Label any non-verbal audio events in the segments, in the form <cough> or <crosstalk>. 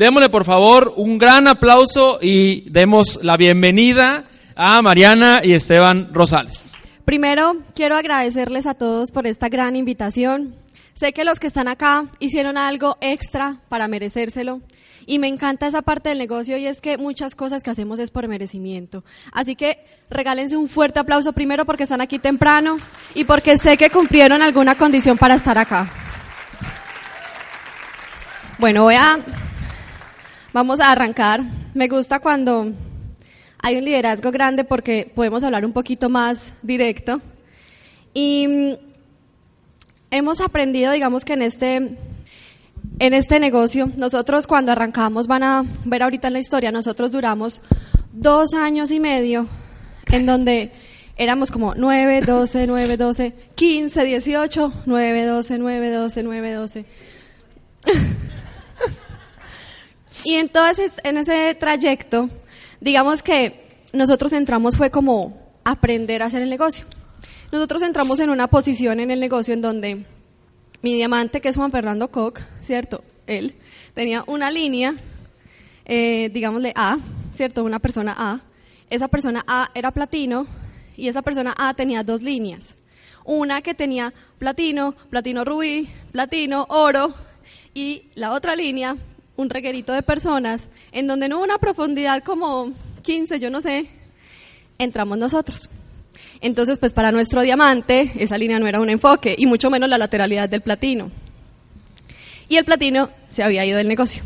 Démosle por favor un gran aplauso y demos la bienvenida a Mariana y Esteban Rosales. Primero, quiero agradecerles a todos por esta gran invitación. Sé que los que están acá hicieron algo extra para merecérselo. Y me encanta esa parte del negocio y es que muchas cosas que hacemos es por merecimiento. Así que regálense un fuerte aplauso primero porque están aquí temprano y porque sé que cumplieron alguna condición para estar acá. Bueno, voy a, vamos a arrancar. Me gusta cuando hay un liderazgo grande porque podemos hablar un poquito más directo. Y mm, hemos aprendido, digamos que en este, en este negocio, nosotros cuando arrancamos, van a ver ahorita en la historia, nosotros duramos dos años y medio en donde éramos como 9, 12, 9, 12, 15, 18, 9, 12, 9, 12, 9, 12. Y entonces en ese trayecto digamos que nosotros entramos fue como aprender a hacer el negocio. Nosotros entramos en una posición en el negocio en donde mi diamante, que es Juan Fernando Koch, ¿cierto? Él tenía una línea, eh, digámosle A, ¿cierto? Una persona A. Esa persona A era platino y esa persona A tenía dos líneas. Una que tenía platino, platino rubí, platino, oro y la otra línea un reguerito de personas en donde no hubo una profundidad como 15, yo no sé, entramos nosotros. Entonces, pues para nuestro diamante, esa línea no era un enfoque, y mucho menos la lateralidad del platino. Y el platino se había ido del negocio.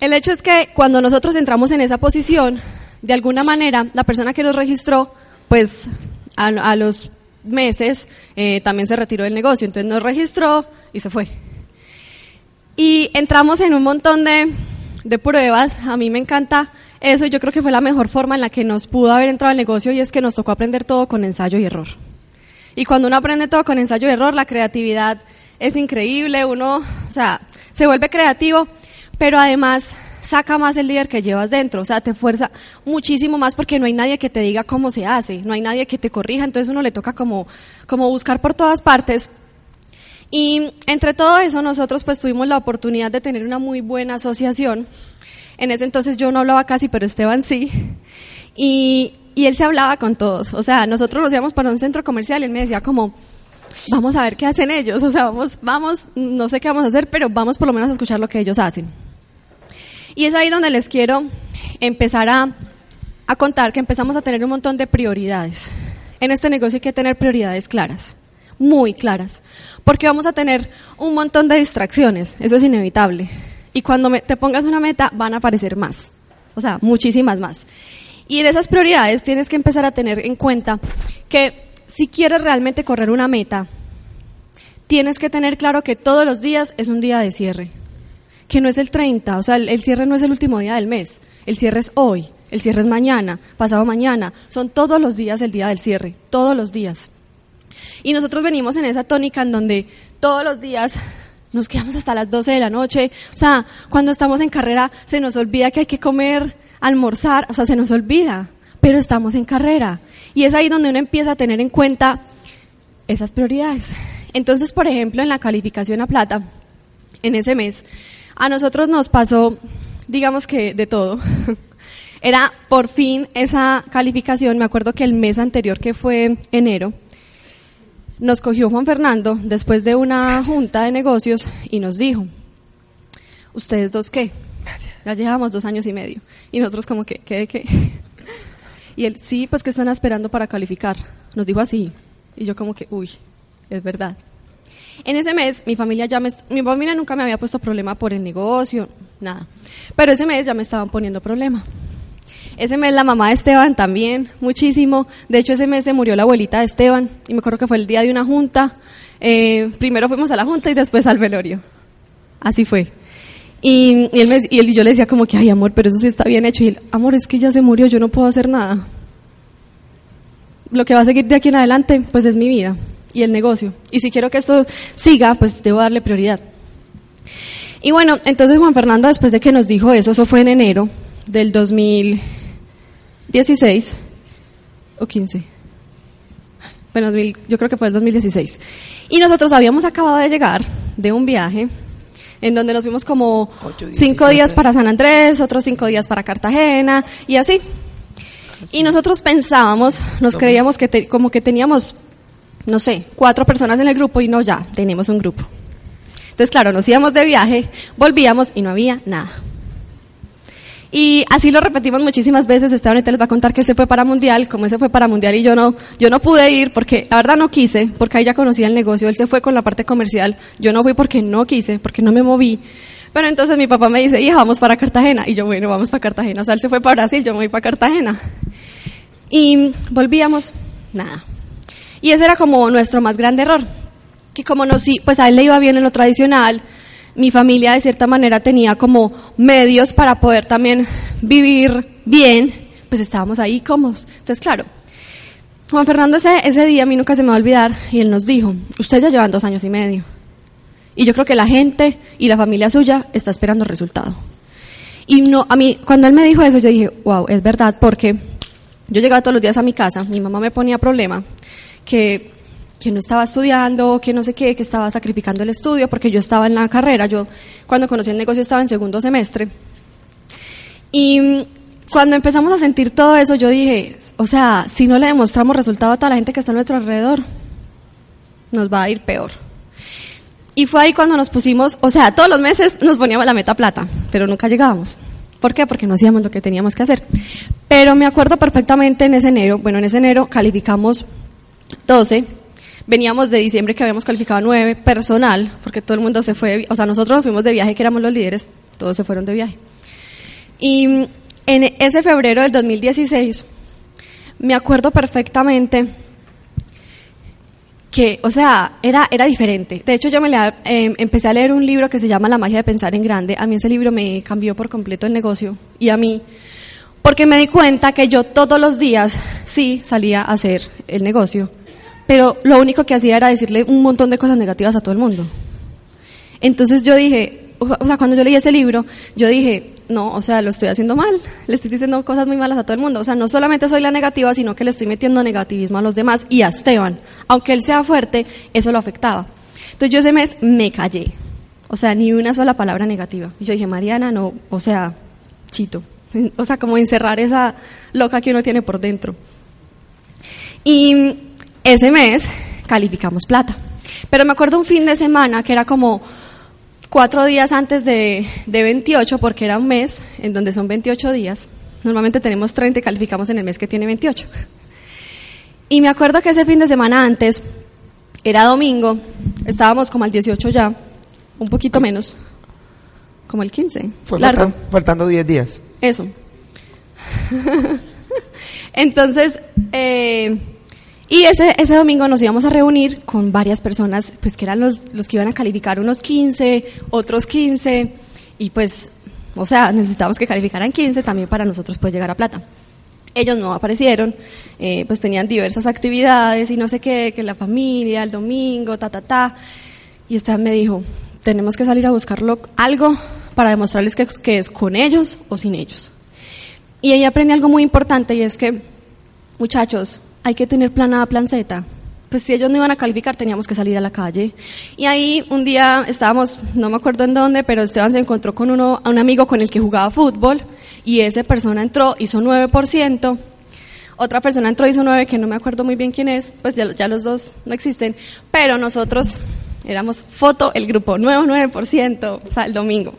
El hecho es que cuando nosotros entramos en esa posición, de alguna manera, la persona que nos registró, pues a, los meses eh, también se retiró del negocio. Entonces nos registró y se fue. Y entramos en un montón de, de pruebas. A mí me encanta eso y yo creo que fue la mejor forma en la que nos pudo haber entrado al negocio y es que nos tocó aprender todo con ensayo y error. Y cuando uno aprende todo con ensayo y error, la creatividad es increíble, uno, o sea, se vuelve creativo, pero además saca más el líder que llevas dentro, o sea, te fuerza muchísimo más porque no hay nadie que te diga cómo se hace, no hay nadie que te corrija, entonces uno le toca como, como buscar por todas partes y entre todo eso nosotros pues tuvimos la oportunidad de tener una muy buena asociación. En ese entonces yo no hablaba casi, pero Esteban sí. Y, él se hablaba con todos. O sea, nosotros nos íbamos para un centro comercial y él me decía como, vamos a ver qué hacen ellos. O sea, vamos, vamos, no sé qué vamos a hacer, pero vamos por lo menos a escuchar lo que ellos hacen. Y es ahí donde les quiero empezar a contar que empezamos a tener un montón de prioridades. En este negocio hay que tener prioridades claras muy claras, porque vamos a tener un montón de distracciones, eso es inevitable. Y cuando te pongas una meta van a aparecer más, o sea, muchísimas más. Y en esas prioridades tienes que empezar a tener en cuenta que si quieres realmente correr una meta, tienes que tener claro que todos los días es un día de cierre, que no es el 30, o sea, el, el cierre no es el último día del mes, el cierre es hoy, el cierre es mañana, pasado mañana, son todos los días el día del cierre, todos los días. Y nosotros venimos en esa tónica en donde todos los días nos quedamos hasta las 12 de la noche. O sea, cuando estamos en carrera se nos olvida que hay que comer, almorzar, o sea, se nos olvida, pero estamos en carrera. Y es ahí donde uno empieza a tener en cuenta esas prioridades. Entonces, por ejemplo, en la calificación a plata, en ese mes, a nosotros nos pasó, digamos que de todo. <laughs> Era por fin esa calificación, me acuerdo que el mes anterior, que fue enero, nos cogió Juan Fernando después de una junta de negocios y nos dijo, ¿ustedes dos qué? Ya llevamos dos años y medio. Y nosotros como que, ¿qué de qué? <laughs> Y él, sí, pues que están esperando para calificar. Nos dijo así. Y yo como que, uy, es verdad. En ese mes, mi familia ya me, mi familia nunca me había puesto problema por el negocio, nada. Pero ese mes ya me estaban poniendo problema. Ese mes la mamá de Esteban también, muchísimo. De hecho, ese mes se murió la abuelita de Esteban y me acuerdo que fue el día de una junta. Eh, primero fuimos a la junta y después al velorio. Así fue. Y, y, él, yo le decía como que, ay amor, pero eso sí está bien hecho. Y él, amor, es que ya se murió, yo no puedo hacer nada. Lo que va a seguir de aquí en adelante, pues es mi vida y el negocio. Y si quiero que esto siga, pues debo darle prioridad. Y bueno, entonces Juan Fernando, después de que nos dijo eso, eso fue en enero del 2000. 16 o 15. Bueno, yo creo que fue el 2016. Y nosotros habíamos acabado de llegar de un viaje en donde nos fuimos como cinco 17. días para San Andrés, otros cinco días para Cartagena y así. Y nosotros pensábamos, nos creíamos que te- como que teníamos, no sé, cuatro personas en el grupo y no, ya, tenemos un grupo. Entonces, claro, nos íbamos de viaje, volvíamos y no había nada. Y así lo repetimos muchísimas veces. Esteban ahorita les va a contar que él se fue para Mundial, como él se fue para Mundial y yo no, yo no pude ir porque la verdad no quise, porque ahí ya conocía el negocio. Él se fue con la parte comercial. Yo no fui porque no quise, porque no me moví. Pero entonces mi papá me dice, hija, vamos para Cartagena. Y yo, bueno, vamos para Cartagena. O sea, él se fue para Brasil, yo me voy para Cartagena. Y volvíamos, nada. Y ese era como nuestro más grande error. Que como no, sí, pues a él le iba bien en lo tradicional, mi familia de cierta manera tenía como medios para poder también vivir bien, pues estábamos ahí cómodos. Entonces, claro, Juan Fernando ese, ese día a mí nunca se me va a olvidar y él nos dijo, ustedes ya llevan dos años y medio. Y yo creo que la gente y la familia suya está esperando el resultado. Y no, a mí, cuando él me dijo eso, yo dije, wow, es verdad, porque yo llegaba todos los días a mi casa, mi mamá me ponía problema, que, que no estaba estudiando, que no sé qué, que estaba sacrificando el estudio, porque yo estaba en la carrera, yo cuando conocí el negocio estaba en segundo semestre. Y mm, cuando empezamos a sentir todo eso, yo dije, o sea, si no le demostramos resultado a toda la gente que está a nuestro alrededor, nos va a ir peor. Y fue ahí cuando nos pusimos, o sea, todos los meses nos poníamos la meta plata, pero nunca llegábamos. ¿Por qué? Porque no hacíamos lo que teníamos que hacer. Pero me acuerdo perfectamente en ese enero, bueno, en ese enero calificamos 12, veníamos de diciembre que habíamos calificado 9, personal, porque todo el mundo se fue, o sea, nosotros nos fuimos de viaje, que éramos los líderes, todos se fueron de viaje. Y en ese febrero del 2016, me acuerdo perfectamente que, o sea, era, era diferente. De hecho, yo me eh, empecé a leer un libro que se llama La magia de pensar en grande. A mí ese libro me cambió por completo el negocio y a mí, porque me di cuenta que yo todos los días sí salía a hacer el negocio, pero lo único que hacía era decirle un montón de cosas negativas a todo el mundo. Entonces yo dije, o sea, cuando yo leí ese libro, yo dije, no, o sea, lo estoy haciendo mal, le estoy diciendo cosas muy malas a todo el mundo. O sea, no solamente soy la negativa, sino que le estoy metiendo negativismo a los demás y a Esteban. Aunque él sea fuerte, eso lo afectaba. Entonces yo ese mes me callé. O sea, ni una sola palabra negativa. Y yo dije, Mariana, no, o sea, chito. <laughs> O sea, como encerrar esa loca que uno tiene por dentro. Y ese mes calificamos plata. Pero me acuerdo un fin de semana que era como cuatro días antes de, de 28, porque era un mes en donde son 28 días. Normalmente tenemos 30 y calificamos en el mes que tiene 28. Y me acuerdo que ese fin de semana antes, era domingo, estábamos como al 18 ya, un poquito menos, como el 15. Fue largo. faltan- faltando 10 días. Eso. <laughs> Entonces, eh, y ese, ese domingo nos íbamos a reunir con varias personas, pues que eran los, los que iban a calificar unos 15, otros 15, y pues, o sea, necesitábamos que calificaran 15 también para nosotros pues llegar a plata. Ellos no aparecieron, eh, pues tenían diversas actividades y no sé qué, que la familia, el domingo, ta, ta, ta. Y Esteban me dijo, tenemos que salir a buscarlo algo para demostrarles que, que es con ellos o sin ellos. Y ahí aprendí algo muy importante y es que, muchachos, hay que tener plan A. Pues si ellos no iban a calificar, teníamos que salir a la calle. Y ahí un día estábamos, no me acuerdo en dónde, pero Esteban se encontró con uno, un amigo con el que jugaba fútbol y esa persona entró, hizo 9%. Otra persona entró, hizo 9, que no me acuerdo muy bien quién es, pues ya, ya los dos no existen, pero nosotros éramos foto, el grupo nuevo 9%, o sea, el domingo.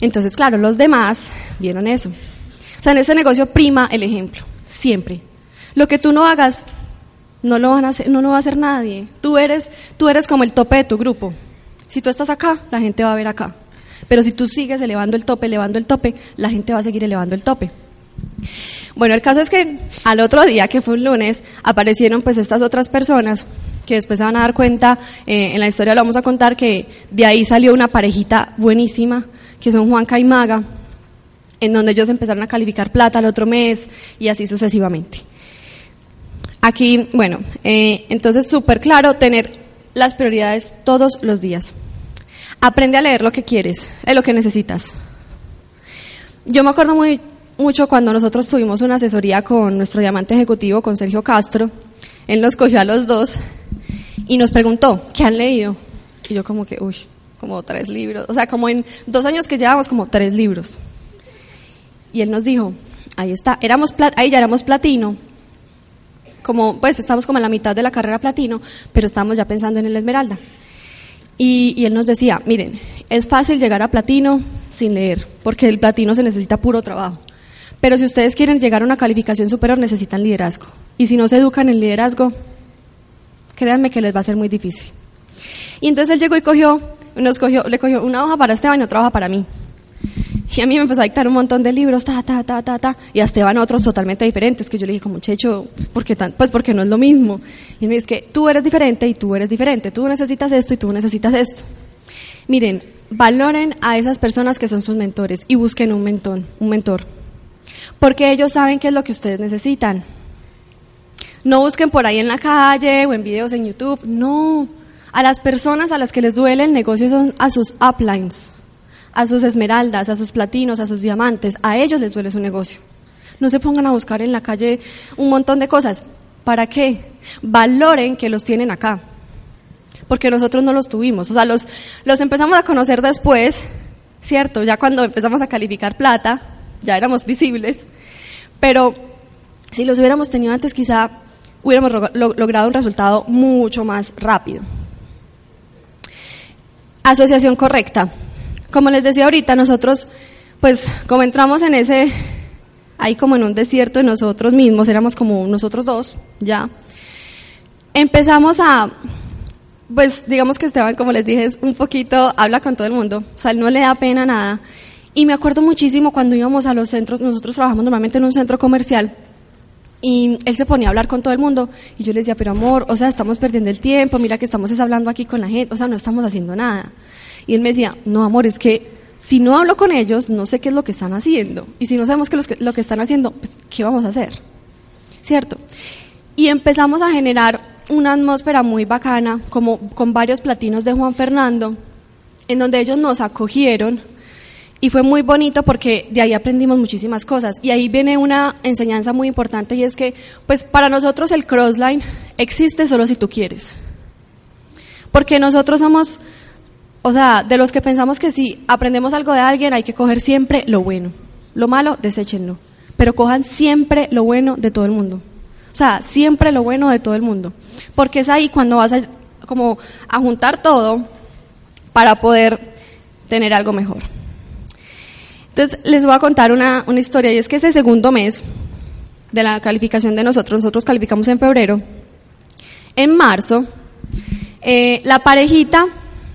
Entonces, claro, los demás vieron eso. O sea, en ese negocio prima el ejemplo, siempre. Lo que tú no hagas, no lo, van a hacer, no lo va a hacer nadie. Tú eres, tú eres como el tope de tu grupo. Si tú estás acá, la gente va a ver acá. Pero si tú sigues elevando el tope, elevando el tope, la gente va a seguir elevando el tope. Bueno, el caso es que al otro día, que fue un lunes, aparecieron pues estas otras personas que después se van a dar cuenta, eh, en la historia lo vamos a contar, que de ahí salió una parejita buenísima, que son Juanca y Maga, en donde ellos empezaron a calificar plata al otro mes y así sucesivamente. Aquí, bueno, eh, entonces súper claro tener las prioridades todos los días. Aprende a leer lo que quieres, es lo que necesitas. Yo me acuerdo muy mucho cuando nosotros tuvimos una asesoría con nuestro diamante ejecutivo, con Sergio Castro. Él nos cogió a los dos y nos preguntó, ¿qué han leído? Y yo como que, uy, como tres libros, o sea, como en dos años que llevamos, como tres libros. Y él nos dijo, ahí está, éramos ahí ya éramos platino, como, pues estamos como en la mitad de la carrera platino, pero estamos ya pensando en el esmeralda. Y, y él nos decía, miren, es fácil llegar a platino sin leer, porque el platino se necesita puro trabajo. Pero si ustedes quieren llegar a una calificación superior, necesitan liderazgo. Y si no se educan en liderazgo, créanme que les va a ser muy difícil. Y entonces él llegó y cogió, nos cogió, le cogió una hoja para Esteban y otra hoja para mí. Y a mí me empezó a dictar un montón de libros, ta, ta, ta, ta, ta. Y a Esteban otros totalmente diferentes, que yo le dije como, Checho, ¿por qué? Pues porque no es lo mismo. Y me dice que tú eres diferente y tú eres diferente. Tú necesitas esto y tú necesitas esto. Miren, valoren a esas personas que son sus mentores y busquen un mentor, un mentor porque ellos saben qué es lo que ustedes necesitan. No busquen por ahí en la calle o en videos en YouTube, no. A las personas a las que les duele el negocio son a sus uplines, a sus esmeraldas, a sus platinos, a sus diamantes, a ellos les duele su negocio. No se pongan a buscar en la calle un montón de cosas. ¿Para qué? Valoren que los tienen acá. Porque nosotros no los tuvimos. O sea, los, los empezamos a conocer después, ¿cierto? Ya cuando empezamos a calificar plata, ya éramos visibles, pero si los hubiéramos tenido antes quizá hubiéramos logrado un resultado mucho más rápido. Asociación correcta. Como les decía ahorita, nosotros, pues como entramos en ese, ahí como en un desierto de nosotros mismos, éramos como nosotros dos, ya, empezamos a, pues digamos que Esteban, como les dije, es un poquito, habla con todo el mundo, o sea, él no le da pena nada, y me acuerdo muchísimo cuando íbamos a los centros, nosotros trabajamos normalmente en un centro comercial, y él se ponía a hablar con todo el mundo, y yo le decía, pero amor, o sea, estamos perdiendo el tiempo, mira que estamos hablando aquí con la gente, o sea, no estamos haciendo nada. Y él me decía, no, amor, es que si no hablo con ellos, no sé qué es lo que están haciendo. Y si no sabemos qué es lo que están haciendo, pues, ¿qué vamos a hacer? ¿Cierto? Y empezamos a generar una atmósfera muy bacana, como con varios platinos de Juan Fernando, en donde ellos nos acogieron, y fue muy bonito porque de ahí aprendimos muchísimas cosas. Y ahí viene una enseñanza muy importante y es que, pues para nosotros el crossline existe solo si tú quieres. Porque nosotros somos, o sea, de los que pensamos que si aprendemos algo de alguien hay que coger siempre lo bueno. Lo malo, deséchenlo. Pero cojan siempre lo bueno de todo el mundo. O sea, siempre lo bueno de todo el mundo. Porque es ahí cuando vas a, como, a juntar todo para poder tener algo mejor. Entonces, les voy a contar una, una historia, y es que ese segundo mes de la calificación de nosotros, nosotros calificamos en febrero, en marzo, eh, la parejita,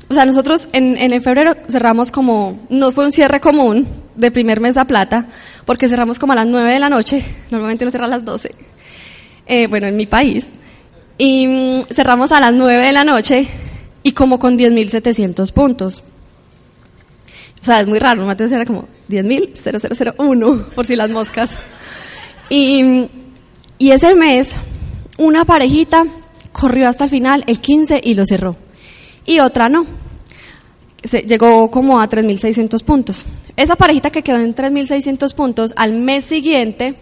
o sea, nosotros en, en febrero cerramos como, no fue un cierre común de primer mes a plata, porque cerramos como a las 9 de la noche, normalmente no cierra a las 12, eh, bueno, en mi país, y mm, cerramos a las 9 de la noche y como con 10.700 puntos. O sea, es muy raro, entonces era como 10.0001, por si las moscas. Y, y ese mes, una parejita corrió hasta el final, el 15, y lo cerró. Y otra no. Se, llegó como a 3.600 puntos. Esa parejita que quedó en 3.600 puntos, al mes siguiente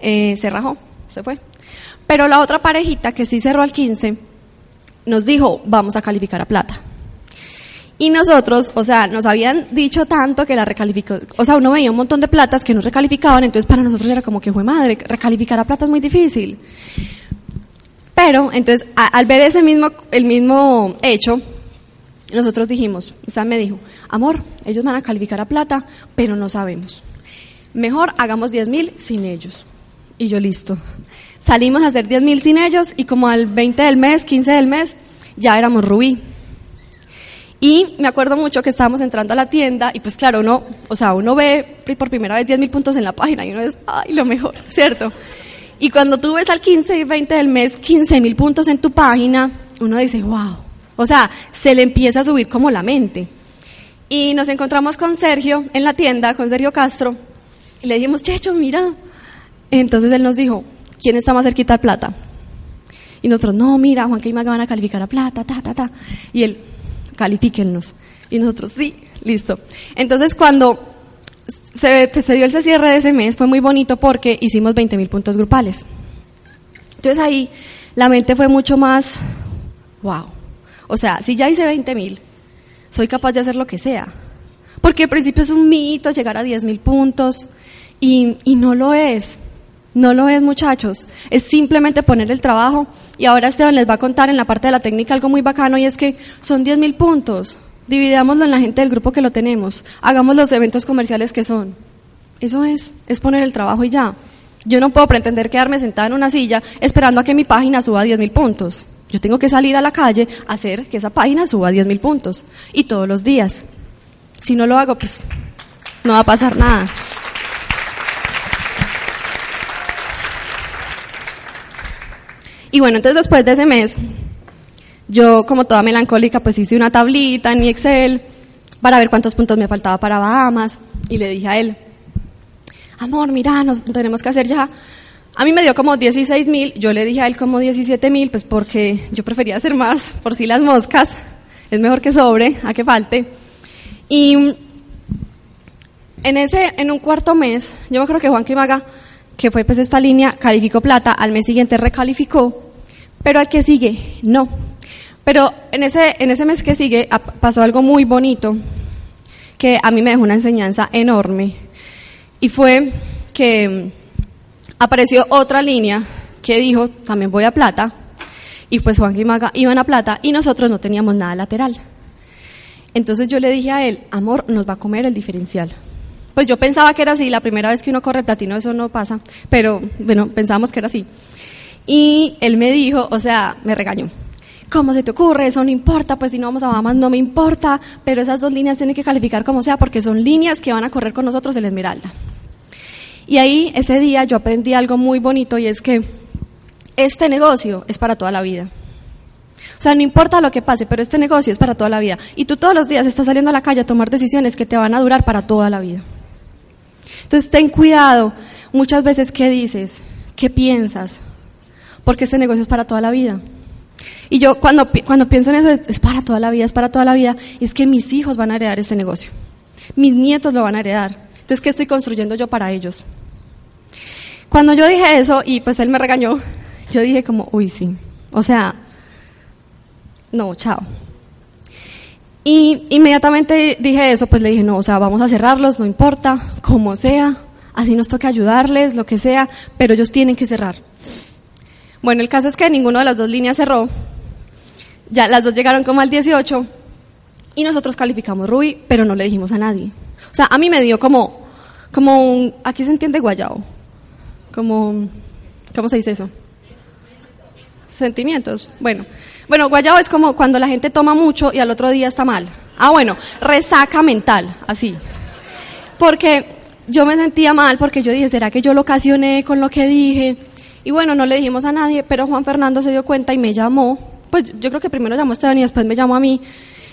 eh, se rajó, se fue. Pero la otra parejita que sí cerró al 15, nos dijo, vamos a calificar a plata. Y nosotros, o sea, nos habían dicho tanto que la recalificó, o sea, uno veía un montón de platas que no recalificaban, entonces para nosotros era como que fue madre, recalificar a plata es muy difícil. Pero, entonces, al ver ese mismo, el mismo hecho, nosotros dijimos, sea, me dijo, amor, ellos van a calificar a plata, pero no sabemos. Mejor hagamos 10 mil sin ellos. Y yo listo. Salimos a hacer 10 mil sin ellos y como al 20 del mes, 15 del mes, ya éramos rubí. Y me acuerdo mucho que estábamos entrando a la tienda y pues claro, uno, o sea, uno ve por primera vez 10 mil puntos en la página y uno es, ay, lo mejor, <laughs> ¿cierto? Y cuando tú ves al 15 y 20 del mes 15 mil puntos en tu página, uno dice, wow. O sea, se le empieza a subir como la mente. Y nos encontramos con Sergio en la tienda, con Sergio Castro, y le dijimos, Checho, mira. Entonces él nos dijo, ¿quién está más cerquita de plata? Y nosotros, no, mira, Juan que van a calificar a plata, ta, ta, ta. Y él, califíquennos. Y nosotros, sí, listo. Entonces, cuando se, pues, se dio el cierre de ese mes, fue muy bonito porque hicimos 20 mil puntos grupales. Entonces ahí la mente fue mucho más, wow. O sea, si ya hice 20 mil, soy capaz de hacer lo que sea. Porque al principio es un mito llegar a 10 mil puntos y, y no lo es. No lo es, muchachos. Es simplemente poner el trabajo. Y ahora Esteban les va a contar en la parte de la técnica algo muy bacano y es que son 10 mil puntos. Dividámoslo en la gente del grupo que lo tenemos. Hagamos los eventos comerciales que son. Eso es, es poner el trabajo y ya. Yo no puedo pretender quedarme sentada en una silla esperando a que mi página suba 10 mil puntos. Yo tengo que salir a la calle a hacer que esa página suba 10 mil puntos. Y todos los días. Si no lo hago, pues no va a pasar nada. Y bueno, entonces después de ese mes, yo como toda melancólica, pues hice una tablita en mi Excel para ver cuántos puntos me faltaba para Bahamas. Y le dije a él, amor, mira, nos tenemos que hacer ya. A mí me dio como 16 mil, yo le dije a él como 17 mil, pues porque yo prefería hacer más, por si las moscas, es mejor que sobre, a que falte. Y en ese, en un cuarto mes, yo me creo que Juan Quimaga, que fue pues esta línea, calificó plata, al mes siguiente recalificó, pero al que sigue, no. Pero en ese, en ese mes que sigue pasó algo muy bonito, que a mí me dejó una enseñanza enorme, y fue que apareció otra línea que dijo, también voy a plata, y pues Juan Quimaga iban a plata, y nosotros no teníamos nada lateral. Entonces yo le dije a él, amor, nos va a comer el diferencial. Pues yo pensaba que era así, la primera vez que uno corre platino eso no pasa, pero bueno, pensábamos que era así. Y él me dijo, o sea, me regañó. ¿Cómo se te ocurre? Eso no importa, pues si no vamos a Bahamas no me importa, pero esas dos líneas tienen que calificar como sea porque son líneas que van a correr con nosotros el Esmeralda. Y ahí, ese día, yo aprendí algo muy bonito y es que este negocio es para toda la vida. O sea, no importa lo que pase, pero este negocio es para toda la vida. Y tú todos los días estás saliendo a la calle a tomar decisiones que te van a durar para toda la vida. Entonces, ten cuidado muchas veces qué dices, qué piensas, porque este negocio es para toda la vida. Y yo cuando, cuando pienso en eso, es, es, para toda la vida, es para toda la vida, es que mis hijos van a heredar este negocio. Mis nietos lo van a heredar. Entonces, ¿qué estoy construyendo yo para ellos? Cuando yo dije eso, y pues él me regañó, yo dije como, uy, sí. O sea, no, chao. Y inmediatamente dije eso, pues le dije, no, o sea, vamos a cerrarlos, no importa, como sea, así nos toca ayudarles, lo que sea, pero ellos tienen que cerrar. Bueno, el caso es que ninguna de las dos líneas cerró, ya las dos llegaron como al 18 y nosotros calificamos Rubí, pero no le dijimos a nadie. O sea, a mí me dio como, como un, aquí se entiende guayao, como, ¿cómo se dice eso? Sentimientos, bueno. Bueno, guayabo es como cuando la gente toma mucho y al otro día está mal. Ah, bueno, resaca mental, así. Porque yo me sentía mal porque yo dije, ¿será que yo lo ocasioné con lo que dije? Y bueno, no le dijimos a nadie, pero Juan Fernando se dio cuenta y me llamó. Pues yo creo que primero llamó a Esteban y después me llamó a mí.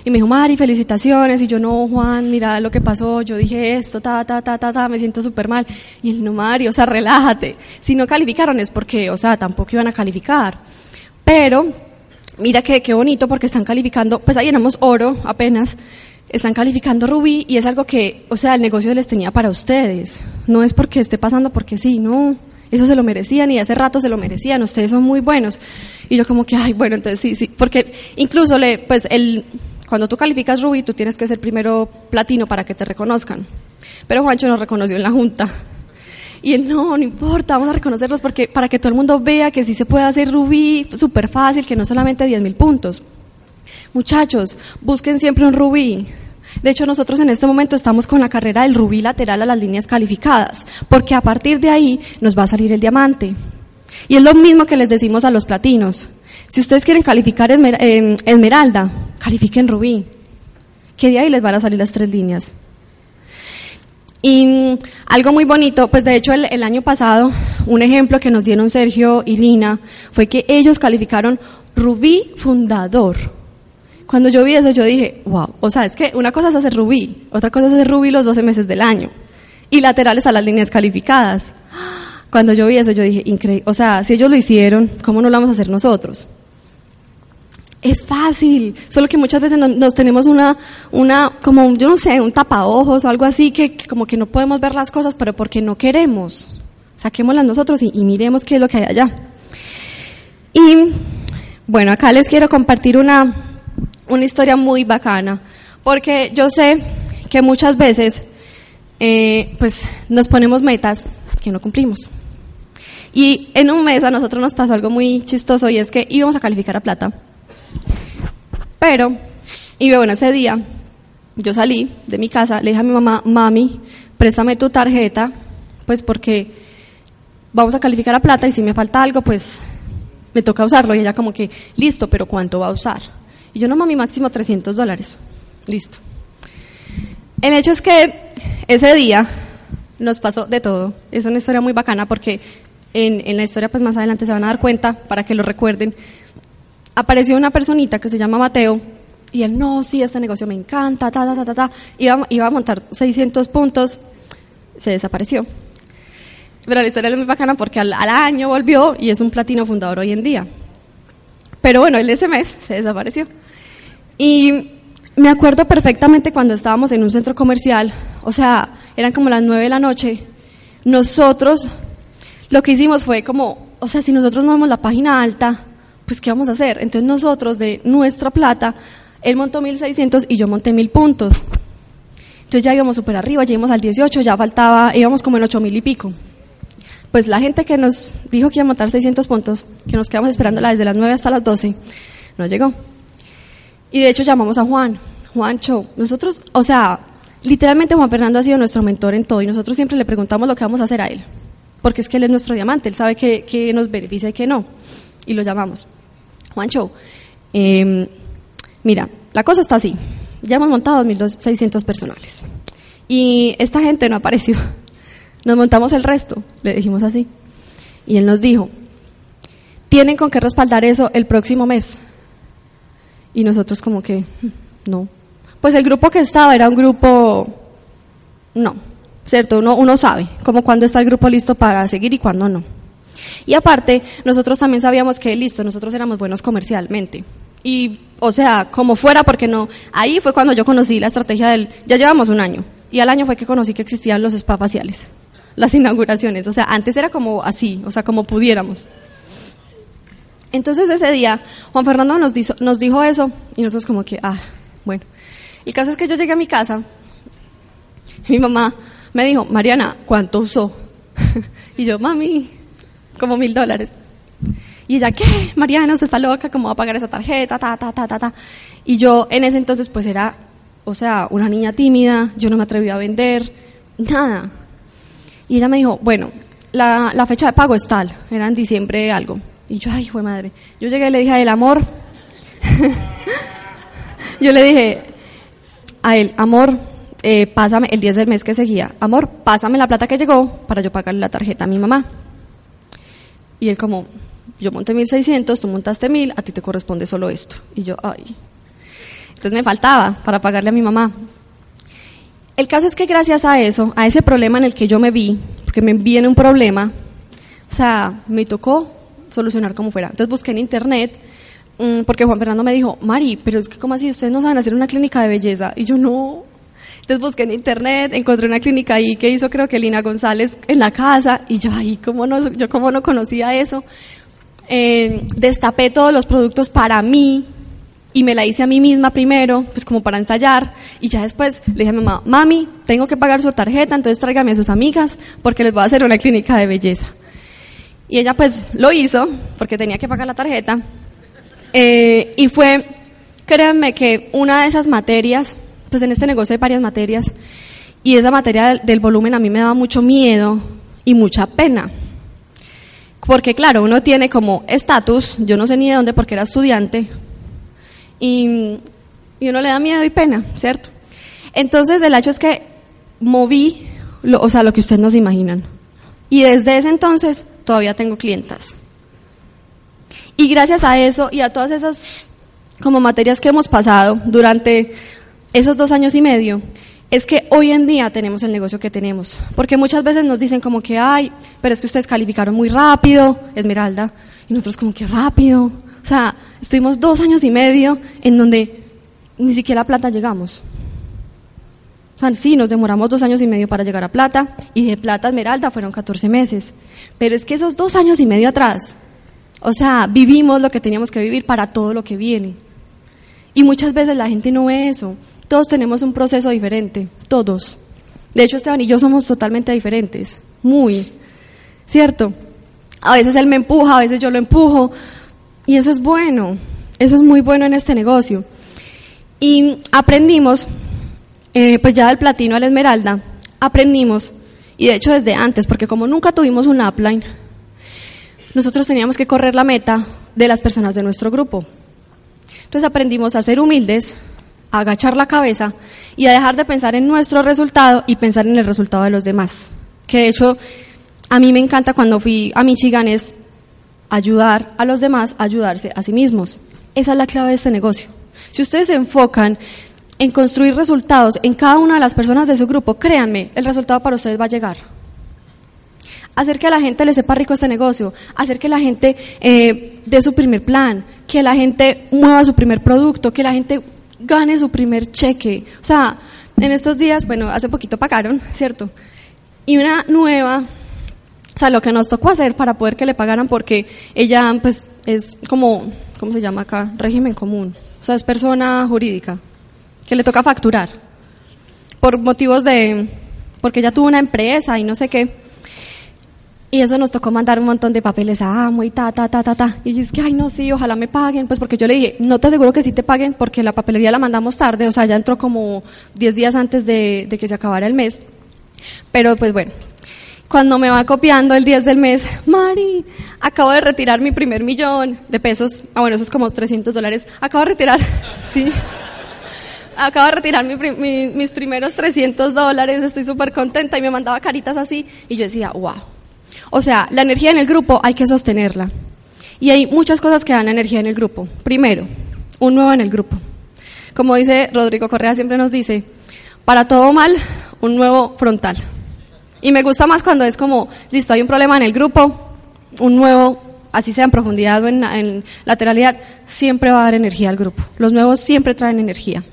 Y me dijo, Mari, felicitaciones. Y yo, no, Juan, mira lo que pasó. Yo dije esto, ta, ta, ta, ta, ta, me siento súper mal. Y él, no, Mari, o sea, relájate. Si no calificaron es porque, o sea, tampoco iban a calificar. Pero mira qué, qué bonito porque están calificando, pues ahí llenamos oro apenas, están calificando rubí y es algo que, o sea, el negocio les tenía para ustedes. No es porque esté pasando porque sí, no. Eso se lo merecían y hace rato se lo merecían, ustedes son muy buenos. Y yo como que, ay, bueno, entonces sí, sí, porque incluso le, pues el, cuando tú calificas rubí, tú tienes que ser primero platino para que te reconozcan. Pero Juancho nos reconoció en la junta. Y él, no, no importa, vamos a reconocerlos porque, para que todo el mundo vea que sí se puede hacer rubí súper fácil, que no solamente 10 mil puntos. Muchachos, busquen siempre un rubí. De hecho, nosotros en este momento estamos con la carrera del rubí lateral a las líneas calificadas, porque a partir de ahí nos va a salir el diamante. Y es lo mismo que les decimos a los platinos. Si ustedes quieren calificar eh, esmeralda, califiquen rubí, que de ahí les van a salir las tres líneas. Y algo muy bonito, pues de hecho el, el, año pasado, un ejemplo que nos dieron Sergio y Lina fue que ellos calificaron Rubí Fundador. Cuando yo vi eso, yo dije, wow, o sea, es que una cosa es hacer Rubí, otra cosa es hacer Rubí los 12 meses del año y laterales a las líneas calificadas. Cuando yo vi eso, yo dije, increíble, o sea, si ellos lo hicieron, ¿cómo no lo vamos a hacer nosotros? Es fácil, solo que muchas veces nos, tenemos una, una, como, yo no sé, un tapaojos o algo así, que, como que no podemos ver las cosas, pero porque no queremos. Saquémoslas nosotros y, y miremos qué es lo que hay allá. Y, bueno, acá les quiero compartir una, una historia muy bacana, Porque yo sé que muchas veces eh, pues nos ponemos metas que no cumplimos. Y en un mes a nosotros nos pasó algo muy chistoso y es que íbamos a calificar a plata. Pero, y bueno, ese día yo salí de mi casa, le dije a mi mamá, mami, préstame tu tarjeta, pues porque vamos a calificar a plata y si me falta algo, pues me toca usarlo. Y ella como que, listo, pero ¿cuánto va a usar? Y yo, no, mami, máximo 300 dólares. Listo. El hecho es que ese día nos pasó de todo. Es una historia muy bacana porque en, en, la historia, pues más adelante se van a dar cuenta, para que lo recuerden. Apareció una personita que se llama Mateo y él, no, sí, este negocio me encanta, ta, ta, ta, ta, ta. Iba, iba a montar 600 puntos, se desapareció. Pero la historia es muy bacana porque al, al, año volvió y es un platino fundador hoy en día. Pero bueno, él ese mes se desapareció. Y me acuerdo perfectamente cuando estábamos en un centro comercial, o sea, eran como las nueve de la noche, nosotros lo que hicimos fue como, o sea, si nosotros no vemos la página alta, pues ¿qué vamos a hacer? Entonces nosotros de nuestra plata, él montó 1600 y yo monté 1000 puntos. Entonces ya íbamos súper arriba, ya íbamos al 18, ya faltaba, íbamos como en 8000 y pico. Pues la gente que nos dijo que iba a montar 600 puntos, que nos quedamos esperándola desde las 9 hasta las 12, no llegó. Y de hecho llamamos a Juan, Juancho, nosotros, o sea, literalmente Juan Fernando ha sido nuestro mentor en todo y nosotros siempre le preguntamos lo que vamos a hacer a él, porque es que él es nuestro diamante, él sabe que, que nos beneficia y que no, y lo llamamos. Juancho, eh, mira, la cosa está así, ya hemos montado 2.600 personales y esta gente no apareció, nos montamos el resto, le dijimos así, y él nos dijo, tienen con qué respaldar eso el próximo mes. Y nosotros como que, no. Pues el grupo que estaba era un grupo, no, ¿cierto? Uno, uno sabe como cuando está el grupo listo para seguir y cuando no. Y aparte, nosotros también sabíamos que, listo, nosotros éramos buenos comercialmente. Y, o sea, como fuera, porque no, ahí fue cuando yo conocí la estrategia del, ya llevamos un año, y al año fue que conocí que existían los spa faciales, <laughs> las inauguraciones, o sea, antes era como así, o sea, como pudiéramos. Entonces ese día Juan Fernando nos, dijo, nos dijo eso y nosotros como que, ah, bueno. El caso es que yo llegué a mi casa, mi mamá me dijo, Mariana, ¿cuánto usó? <laughs> y yo, mami, como mil dólares. Y ella, ¿qué? Mariana, usted está loca, ¿cómo va a pagar esa tarjeta? Ta, ta, ta, ta, ta. Y yo en ese entonces pues era, o sea, una niña tímida, yo no me atreví a vender, nada. Y ella me dijo, bueno, la, la fecha de pago es tal, era en diciembre algo. Y yo, ay, hijo de madre. Yo llegué y le dije a él, amor. <laughs> yo le dije a él, amor, eh, pásame, el 10 del mes que seguía, amor, pásame la plata que llegó para yo pagarle la tarjeta a mi mamá. Y él como, yo monté 1600, tú montaste 1000, a ti te corresponde solo esto. Y yo, ay. Entonces me faltaba para pagarle a mi mamá. El caso es que gracias a eso, a ese problema en el que yo me vi, porque me vi en un problema, o sea, me tocó solucionar como fuera. Entonces busqué en internet, mmm, porque Juan Fernando me dijo, Mari, pero es que ¿cómo así? Ustedes no saben hacer una clínica de belleza. Y yo no. Entonces busqué en internet, encontré una clínica ahí que hizo creo que Lina González en la casa, y yo, ay, ¿cómo no, yo cómo no conocía eso. Eh, destapé todos los productos para mí, y me la hice a mí misma primero, pues como para ensayar, y ya después le dije a mamá, mami, tengo que pagar su tarjeta, entonces tráigame a sus amigas porque les voy a hacer una clínica de belleza. Y ella pues lo hizo porque tenía que pagar la tarjeta. Eh, y fue, créanme que una de esas materias, pues en este negocio hay varias materias, y esa materia del, volumen a mí me daba mucho miedo y mucha pena. Porque claro, uno tiene como estatus, yo no sé ni de dónde porque era estudiante, y, y uno le da miedo y pena, ¿cierto? Entonces el hecho es que moví, lo, o sea, lo que ustedes no se imaginan. Y desde ese entonces todavía tengo clientas. Y gracias a eso y a todas esas como materias que hemos pasado durante esos dos años y medio, es que hoy en día tenemos el negocio que tenemos. Porque muchas veces nos dicen como que, ay, pero es que ustedes calificaron muy rápido, Esmeralda, y nosotros como que rápido. O sea, estuvimos dos años y medio en donde ni siquiera a plata llegamos. O sea, sí, nos demoramos dos años y medio para llegar a plata y de plata a esmeralda fueron 14 meses. Pero es que esos dos años y medio atrás, o sea, vivimos lo que teníamos que vivir para todo lo que viene. Y muchas veces la gente no ve eso. Todos tenemos un proceso diferente, todos. De hecho, Esteban y yo somos totalmente diferentes, muy, ¿cierto? A veces él me empuja, a veces yo lo empujo, y eso es bueno, eso es muy bueno en este negocio. Y aprendimos, eh, pues ya del platino al esmeralda, aprendimos, y de hecho desde antes, porque como nunca tuvimos un upline, nosotros teníamos que correr la meta de las personas de nuestro grupo. Entonces aprendimos a ser humildes, agachar la cabeza y a dejar de pensar en nuestro resultado y pensar en el resultado de los demás. Que de hecho, a mí me encanta cuando fui a Michigan es ayudar a los demás a ayudarse a sí mismos. Esa es la clave de este negocio. Si ustedes se enfocan en construir resultados en cada una de las personas de su grupo, créanme, el resultado para ustedes va a llegar. Hacer que a la gente le sepa rico este negocio, hacer que la gente eh, dé su primer plan, que la gente mueva su primer producto, que la gente gane su primer cheque. O sea, en estos días, bueno, hace poquito pagaron, ¿cierto? Y una nueva, o sea, lo que nos tocó hacer para poder que le pagaran, porque ella, pues, es como, ¿cómo se llama acá? Régimen común. O sea, es persona jurídica, que le toca facturar. Por motivos de, porque ella tuvo una empresa y no sé qué. Y eso nos tocó mandar un montón de papeles a amo y ta, ta, ta, ta, ta. Y es que, ay, no, sí, ojalá me paguen. Pues porque yo le dije, no te aseguro que sí te paguen porque la papelería la mandamos tarde, o sea, ya entró como 10 días antes de, de que se acabara el mes. Pero pues bueno, cuando me va copiando el 10 del mes, Mari, acabo de retirar mi primer millón de pesos. Ah, bueno, eso es como 300 dólares. Acabo de retirar, <laughs> sí. Acabo de retirar mi, mi, mis primeros 300 dólares, estoy súper contenta y me mandaba caritas así. Y yo decía, wow o sea, la energía en el grupo hay que sostenerla. Y hay muchas cosas que dan energía en el grupo. Primero, un nuevo en el grupo. Como dice Rodrigo Correa, siempre nos dice, para todo mal, un nuevo frontal. Y me gusta más cuando es como, listo, hay un problema en el grupo, un nuevo, así sea en profundidad o en, en lateralidad, siempre va a dar energía al grupo. Los nuevos siempre traen energía.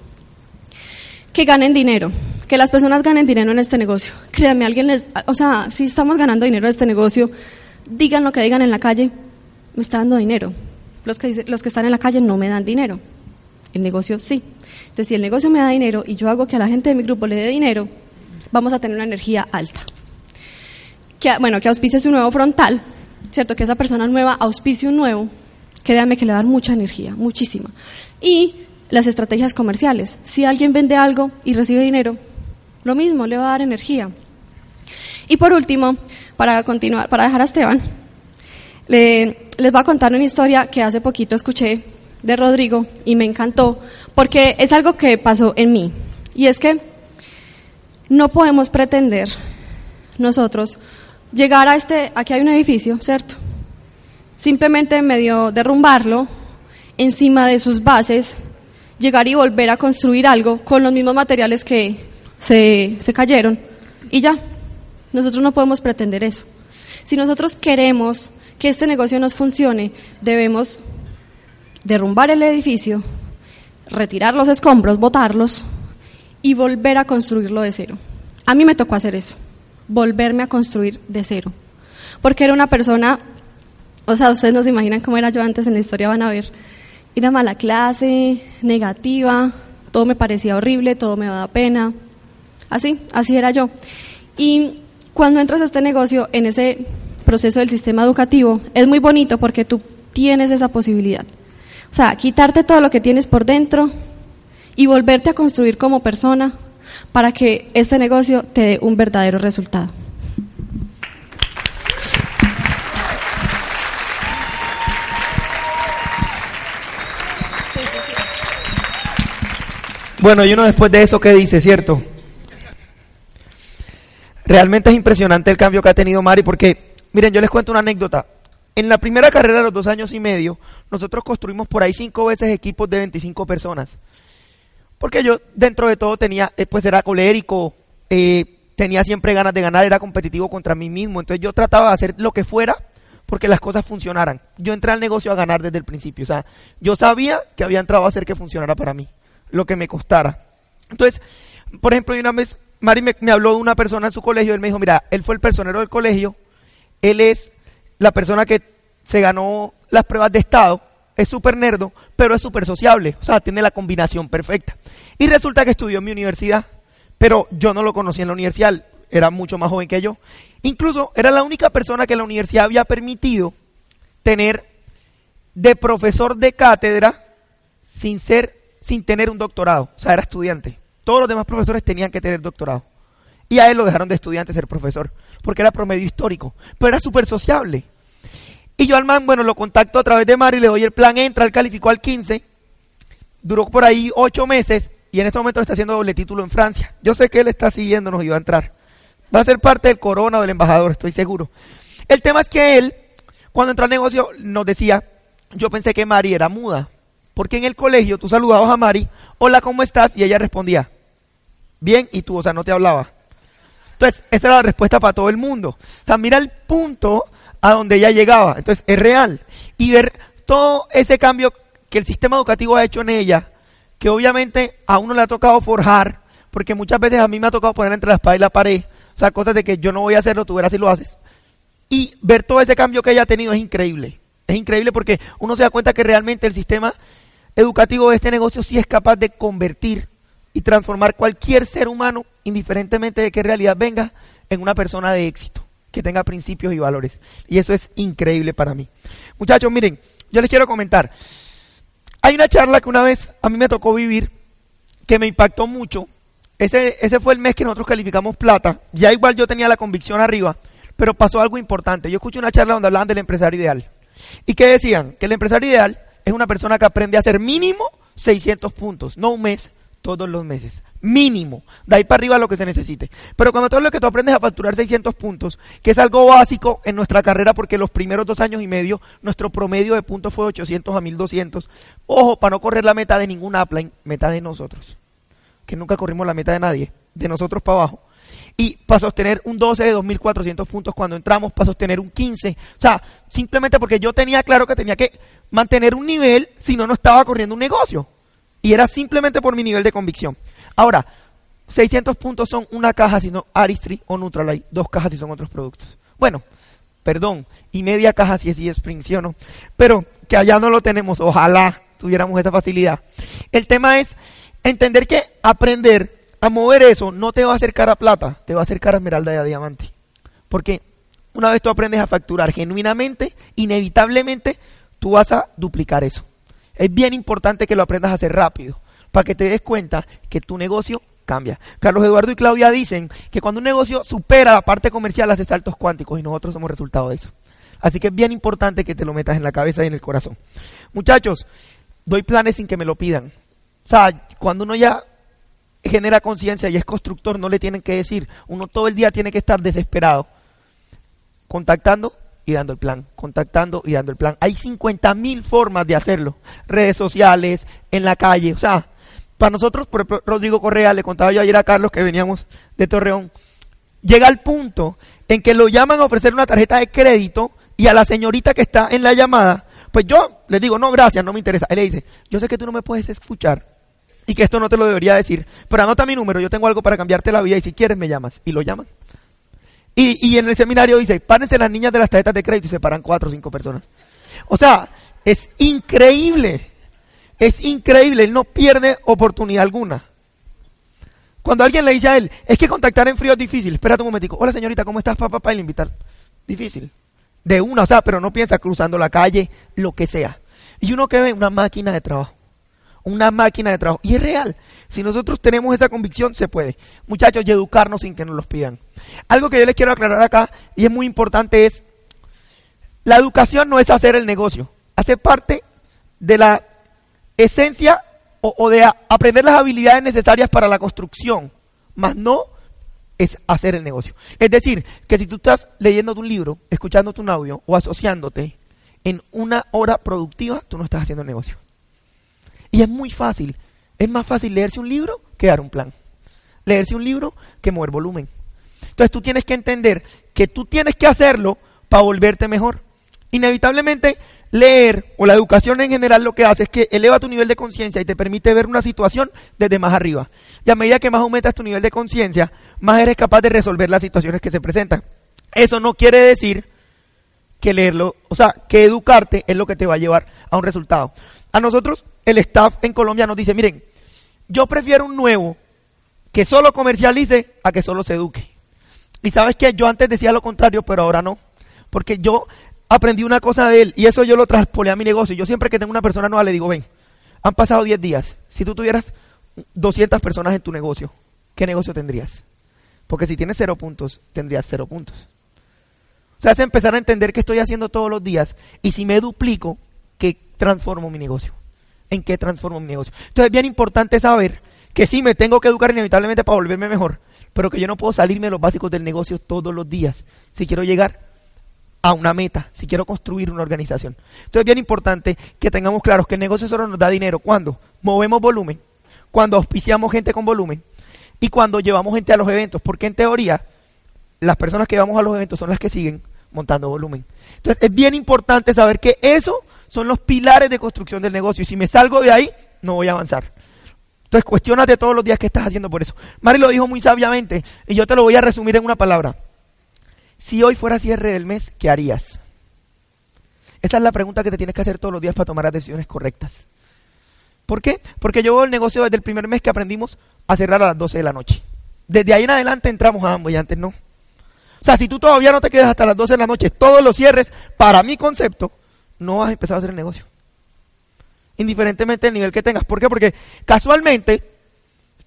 Que ganen dinero que las personas ganen dinero en este negocio. Créanme, alguien les, o sea, si estamos ganando dinero en este negocio, digan lo que digan en la calle, me está dando dinero. Los que, los que están en la calle no me dan dinero. El negocio sí. Entonces, si el negocio me da dinero y yo hago que a la gente de mi grupo le dé dinero, vamos a tener una energía alta. Que, bueno, que auspicie su nuevo frontal, ¿cierto? Que esa persona nueva auspicie un nuevo, créanme que le va a dar mucha energía, muchísima. Y las estrategias comerciales. Si alguien vende algo y recibe dinero, lo mismo, le va a dar energía. Y por último, para continuar, para dejar a Esteban, les voy a contar una historia que hace poquito escuché de Rodrigo y me encantó, porque es algo que pasó en mí. Y es que no podemos pretender nosotros llegar a este, aquí hay un edificio, ¿cierto? Simplemente medio derrumbarlo encima de sus bases, llegar y volver a construir algo con los mismos materiales que se, se cayeron y ya. Nosotros no podemos pretender eso. Si nosotros queremos que este negocio nos funcione, debemos derrumbar el edificio, retirar los escombros, botarlos y volver a construirlo de cero. A mí me tocó hacer eso, volverme a construir de cero. Porque era una persona, o sea, ustedes no se imaginan cómo era yo antes en la historia, van a ver. Era mala clase, negativa, todo me parecía horrible, todo me daba pena. Así, así era yo. Y cuando entras a este negocio, en ese proceso del sistema educativo, es muy bonito porque tú tienes esa posibilidad. O sea, quitarte todo lo que tienes por dentro y volverte a construir como persona para que este negocio te dé un verdadero resultado. Bueno, y uno después de eso, ¿qué dice, cierto? Realmente es impresionante el cambio que ha tenido Mari porque, miren, yo les cuento una anécdota. En la primera carrera de los dos años y medio, nosotros construimos por ahí cinco veces equipos de 25 personas. Porque yo, dentro de todo, tenía, eh, pues era colérico, eh, tenía siempre ganas de ganar, era competitivo contra mí mismo. Entonces yo trataba de hacer lo que fuera porque las cosas funcionaran. Yo entré al negocio a ganar desde el principio. O sea, yo sabía que había entrado a hacer que funcionara para mí, lo que me costara. Entonces, por ejemplo, una vez Mari me, habló de una persona en su colegio, él me dijo, mira, él fue el personero del colegio, él es la persona que se ganó las pruebas de Estado es súper nerdo, pero es súper sociable. O sea, tiene la combinación perfecta. Y resulta que estudió en mi universidad, pero yo no lo conocí en la universidad, era mucho más joven que yo. Incluso era la única persona que la universidad había permitido tener de profesor de cátedra sin ser, sin tener un doctorado. O sea, era estudiante. Todos los demás profesores tenían que tener doctorado. Y a él lo dejaron de estudiante ser profesor, porque era promedio histórico, pero era súper sociable. Y yo al man, bueno, lo contacto a través de Mari, le doy el plan, entra, él calificó al 15, duró por ahí ocho meses y en este momento está haciendo doble título en Francia. Yo sé que él está siguiéndonos y va a entrar. Va a ser parte del corona o del embajador, estoy seguro. El tema es que él, cuando entró al negocio, nos decía, yo pensé que Mari era muda, porque en el colegio tú saludabas a Mari, hola, ¿cómo estás? Y ella respondía, bien, y tú, o sea, no te hablaba. Entonces, esa era la respuesta para todo el mundo. O sea, mira el punto a donde ella llegaba. Entonces, es real. Y ver todo ese cambio que el sistema educativo ha hecho en ella, que obviamente a uno le ha tocado forjar, porque muchas veces a mí me ha tocado poner entre la espada y la pared, o sea, cosas de que yo no voy a hacerlo, tú verás si lo haces. Y ver todo ese cambio que ella ha tenido es increíble. Es increíble porque uno se da cuenta que realmente el sistema educativo de este negocio sí es capaz de convertir y transformar cualquier ser humano, indiferentemente de qué realidad venga, en una persona de éxito, que tenga principios y valores. Y eso es increíble para mí. Muchachos, miren, yo les quiero comentar. Hay una charla que una vez a mí me tocó vivir que me impactó mucho. Ese, ese fue el mes que nosotros calificamos plata. Ya igual yo tenía la convicción arriba, pero pasó algo importante. Yo escuché una charla donde hablaban del empresario ideal. ¿Y qué decían? Que el empresario ideal es una persona que aprende a hacer mínimo 600 puntos, no un mes, todos los meses. Mínimo. De ahí para arriba lo que se necesite. Pero cuando todo lo que tú aprendes a facturar 600 puntos, que es algo básico en nuestra carrera porque los primeros dos años y medio nuestro promedio de puntos fue 800 a 1200. Ojo, para no correr la meta de ningún upline, meta de nosotros. Que nunca corrimos la meta de nadie. De nosotros para abajo. Y para sostener un 12 de 2400 puntos cuando entramos, para sostener un 15. O sea, simplemente porque yo tenía claro que tenía que mantener un nivel, si no, no estaba corriendo un negocio. Y era simplemente por mi nivel de convicción. Ahora, 600 puntos son una caja si no Aristry o Neutralite, dos cajas si son otros productos. Bueno, perdón, y media caja si es Spring, ¿sí o no? Pero que allá no lo tenemos, ojalá tuviéramos esta facilidad. El tema es entender que aprender a mover eso no te va a acercar a plata, te va a acercar a esmeralda y a diamante. Porque una vez tú aprendes a facturar genuinamente, inevitablemente tú vas a duplicar eso. Es bien importante que lo aprendas a hacer rápido, para que te des cuenta que tu negocio cambia. Carlos Eduardo y Claudia dicen que cuando un negocio supera la parte comercial hace saltos cuánticos y nosotros somos resultado de eso. Así que es bien importante que te lo metas en la cabeza y en el corazón. Muchachos, doy planes sin que me lo pidan. O sea, cuando uno ya genera conciencia y es constructor, no le tienen que decir. Uno todo el día tiene que estar desesperado, contactando y dando el plan, contactando y dando el plan. Hay 50 mil formas de hacerlo. Redes sociales, en la calle. O sea, para nosotros, por ejemplo, Rodrigo Correa, le contaba yo ayer a Carlos que veníamos de Torreón, llega al punto en que lo llaman a ofrecer una tarjeta de crédito y a la señorita que está en la llamada, pues yo le digo, no, gracias, no me interesa. Él le dice, yo sé que tú no me puedes escuchar y que esto no te lo debería decir, pero anota mi número, yo tengo algo para cambiarte la vida y si quieres me llamas. Y lo llaman. Y, y en el seminario dice, párense las niñas de las tarjetas de crédito y se paran cuatro o cinco personas. O sea, es increíble. Es increíble. Él no pierde oportunidad alguna. Cuando alguien le dice a él, es que contactar en frío es difícil. Espérate un momentico. Hola señorita, ¿cómo estás, papá? Para invitar. Difícil. De una, o sea, pero no piensa cruzando la calle, lo que sea. Y uno que ve una máquina de trabajo una máquina de trabajo. Y es real. Si nosotros tenemos esa convicción, se puede. Muchachos, y educarnos sin que nos los pidan. Algo que yo les quiero aclarar acá, y es muy importante, es, la educación no es hacer el negocio. Hace parte de la esencia o, de aprender las habilidades necesarias para la construcción, más no es hacer el negocio. Es decir, que si tú estás leyendo un libro, escuchando un audio o asociándote en una hora productiva, tú no estás haciendo el negocio. Y es muy fácil. Es más fácil leerse un libro que dar un plan. Leerse un libro que mover volumen. Entonces tú tienes que entender que tú tienes que hacerlo para volverte mejor. Inevitablemente leer o la educación en general lo que hace es que eleva tu nivel de conciencia y te permite ver una situación desde más arriba. Y a medida que más aumentas tu nivel de conciencia, más eres capaz de resolver las situaciones que se presentan. Eso no quiere decir que leerlo, o sea, que educarte es lo que te va a llevar a un resultado. A nosotros, el staff en Colombia nos dice, miren, yo prefiero un nuevo que solo comercialice a que solo se eduque. Y sabes que yo antes decía lo contrario, pero ahora no. Porque yo aprendí una cosa de él y eso yo lo traspolé a mi negocio. Yo siempre que tengo una persona nueva le digo, ven, han pasado 10 días. Si tú tuvieras 200 personas en tu negocio, ¿qué negocio tendrías? Porque si tienes cero puntos, tendrías cero puntos. O sea, es empezar a entender qué estoy haciendo todos los días y si me duplico, ¿qué transformo mi negocio? ¿En qué transformo mi negocio? Entonces es bien importante saber que sí me tengo que educar inevitablemente para volverme mejor, pero que yo no puedo salirme de los básicos del negocio todos los días si quiero llegar a una meta, si quiero construir una organización. Entonces es bien importante que tengamos claros que el negocio solo nos da dinero cuando movemos volumen, cuando auspiciamos gente con volumen y cuando llevamos gente a los eventos, porque en teoría las personas que vamos a los eventos son las que siguen montando volumen. Entonces es bien importante saber que eso son los pilares de construcción del negocio y si me salgo de ahí, no voy a avanzar. Entonces cuestionate todos los días qué estás haciendo por eso. Mari lo dijo muy sabiamente y yo te lo voy a resumir en una palabra. Si hoy fuera cierre del mes, ¿qué harías? Esa es la pregunta que te tienes que hacer todos los días para tomar las decisiones correctas. ¿Por qué? Porque yo veo el negocio desde el primer mes que aprendimos a cerrar a las 12 de la noche. Desde ahí en adelante entramos a ambos y antes no. O sea, si tú todavía no te quedas hasta las 12 de la noche, todos los cierres, para mi concepto, no has empezado a hacer el negocio. Indiferentemente del nivel que tengas. ¿Por qué? Porque casualmente,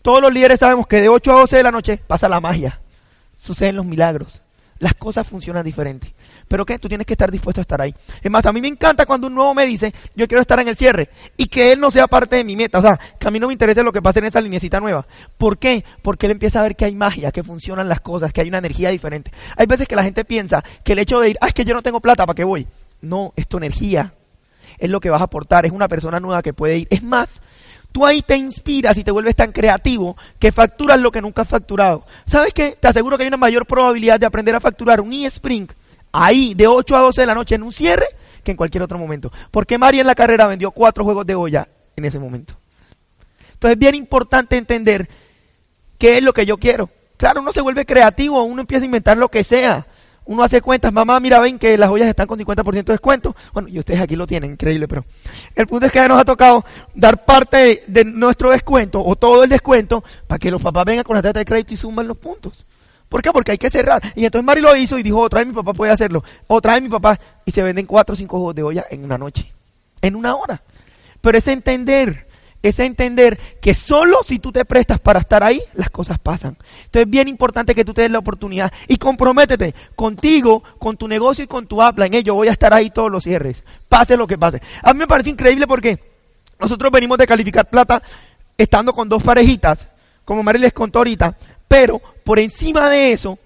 todos los líderes sabemos que de 8 a 12 de la noche pasa la magia. Suceden los milagros. Las cosas funcionan diferente. Pero ¿qué? Tú tienes que estar dispuesto a estar ahí. Es más, a mí me encanta cuando un nuevo me dice, yo quiero estar en el cierre. Y que él no sea parte de mi meta. O sea, que a mí no me interese lo que pase en esa linecita nueva. ¿Por qué? Porque él empieza a ver que hay magia, que funcionan las cosas, que hay una energía diferente. Hay veces que la gente piensa que el hecho de ir, ah, es que yo no tengo plata, ¿para qué voy? No, es tu energía. Es lo que vas a aportar. Es una persona nueva que puede ir. Es más, Tú ahí te inspiras y te vuelves tan creativo que facturas lo que nunca has facturado. ¿Sabes qué? Te aseguro que hay una mayor probabilidad de aprender a facturar un e-spring ahí de 8 a 12 de la noche en un cierre que en cualquier otro momento. Porque María en la carrera vendió cuatro juegos de olla en ese momento. Entonces es bien importante entender qué es lo que yo quiero. Claro, uno se vuelve creativo, uno empieza a inventar lo que sea uno hace cuentas, mamá, mira, ven que las ollas están con 50% de descuento. Bueno, y ustedes aquí lo tienen, increíble, pero el punto es que nos ha tocado dar parte de, nuestro descuento o todo el descuento para que los papás vengan con la tarjeta de crédito y suman los puntos. ¿Por qué? Porque hay que cerrar. Y entonces Mari lo hizo y dijo, otra vez mi papá puede hacerlo. Otra vez mi papá. Y se venden cuatro o cinco juegos de olla en una noche. En una hora. Pero es entender es entender que solo si tú te prestas para estar ahí, las cosas pasan. Entonces es bien importante que tú te des la oportunidad y comprométete contigo, con tu negocio y con tu habla. En ello voy a estar ahí todos los cierres, pase lo que pase. A mí me parece increíble porque nosotros venimos de calificar plata estando con dos parejitas, como Mari les contó ahorita, pero por encima de eso,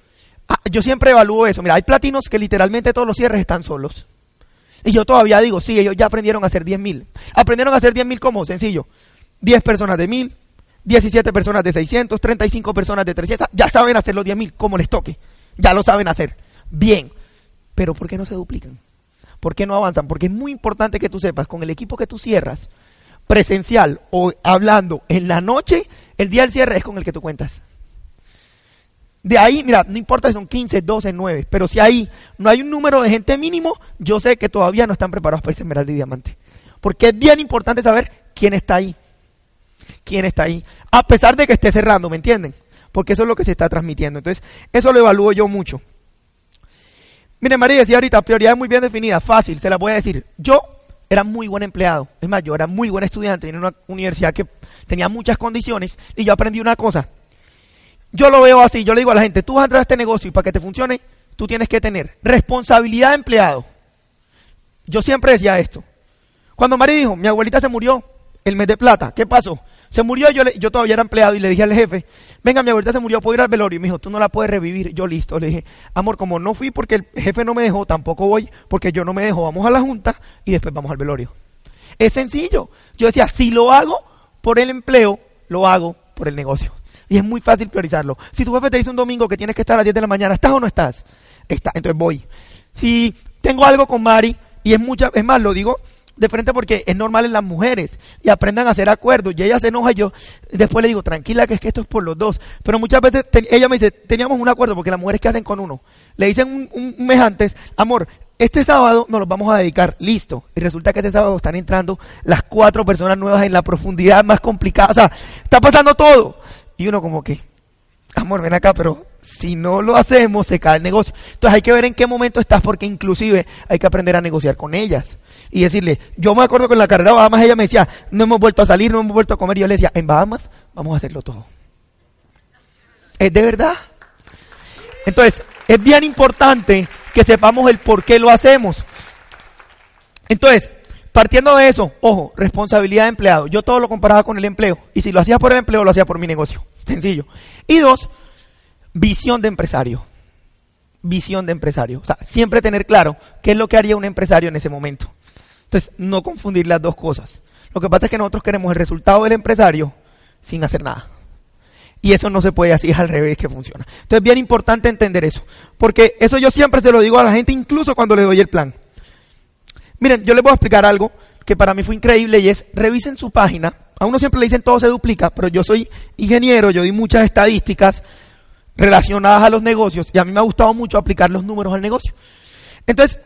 ah, yo siempre evalúo eso. Mira, hay platinos que literalmente todos los cierres están solos. Y yo todavía digo, sí, ellos ya aprendieron a hacer 10 mil. ¿Aprendieron a hacer 10 mil cómo? Sencillo. 10 personas de 1000, 17 personas de 600, 35 personas de 300. Ya saben hacer los 10 mil como les toque. Ya lo saben hacer. Bien. Pero ¿por qué no se duplican? ¿Por qué no avanzan? Porque es muy importante que tú sepas, con el equipo que tú cierras, presencial o hablando en la noche, el día del cierre es con el que tú cuentas. De ahí, mira, no importa si son 15, 12, 9, pero si ahí no hay un número de gente mínimo, yo sé que todavía no están preparados para ese esmeralda y diamante. Porque es bien importante saber quién está ahí. Quién está ahí. A pesar de que esté cerrando, ¿me entienden? Porque eso es lo que se está transmitiendo. Entonces, eso lo evalúo yo mucho. Mire, María decía ahorita, prioridades muy bien definidas, fácil, se la voy a decir. Yo era muy buen empleado, es más, yo era muy buen estudiante en una universidad que tenía muchas condiciones y yo aprendí una cosa yo lo veo así, yo le digo a la gente, tú vas a entrar a este negocio y para que te funcione, tú tienes que tener responsabilidad de empleado. Yo siempre decía esto. Cuando Mari dijo, mi abuelita se murió el mes de plata, ¿qué pasó? Se murió, yo, yo todavía era empleado y le dije al jefe, venga, mi abuelita se murió, puedo ir al velorio. Y me dijo, tú no la puedes revivir. Yo listo, le dije, amor, como no fui porque el jefe no me dejó, tampoco voy porque yo no me dejo, vamos a la junta y después vamos al velorio. Es sencillo. Yo decía, si lo hago por el empleo, lo hago por el negocio. Y es muy fácil priorizarlo. Si tu jefe te dice un domingo que tienes que estar a las 10 de la mañana, ¿estás o no estás? Está, entonces voy. Si tengo algo con Mari, y es mucha, es más, lo digo de frente porque es normal en las mujeres y aprendan a hacer acuerdos y ella se enoja y yo después le digo tranquila que es que esto es por los dos pero muchas veces ella me dice teníamos un acuerdo porque las mujeres que hacen con uno le dicen un, un, mes antes amor este sábado nos los vamos a dedicar, listo. Y resulta que este sábado están entrando las cuatro personas nuevas en la profundidad más complicada. O sea, está pasando todo. Y uno como que, amor, ven acá, pero si no lo hacemos, se cae el negocio. Entonces hay que ver en qué momento estás, porque inclusive hay que aprender a negociar con ellas. Y decirle, yo me acuerdo que en la carrera de Bahamas ella me decía, no hemos vuelto a salir, no hemos vuelto a comer. Y yo le decía, en Bahamas vamos a hacerlo todo. ¿Es de verdad? Entonces, es bien importante que sepamos el por qué lo hacemos. Entonces, partiendo de eso, ojo, responsabilidad de empleado. Yo todo lo comparaba con el empleo. Y si lo hacía por el empleo, lo hacía por mi negocio. Sencillo. Y dos, visión de empresario. Visión de empresario. O sea, siempre tener claro qué es lo que haría un empresario en ese momento. Entonces, no confundir las dos cosas. Lo que pasa es que nosotros queremos el resultado del empresario sin hacer nada. Y eso no se puede así, es al revés que funciona. Entonces es bien importante entender eso. Porque eso yo siempre se lo digo a la gente, incluso cuando le doy el plan. Miren, yo les voy a explicar algo que para mí fue increíble y es, revisen su página. A uno siempre le dicen todo se duplica, pero yo soy ingeniero, yo di muchas estadísticas relacionadas a los negocios y a mí me ha gustado mucho aplicar los números al negocio. Entonces,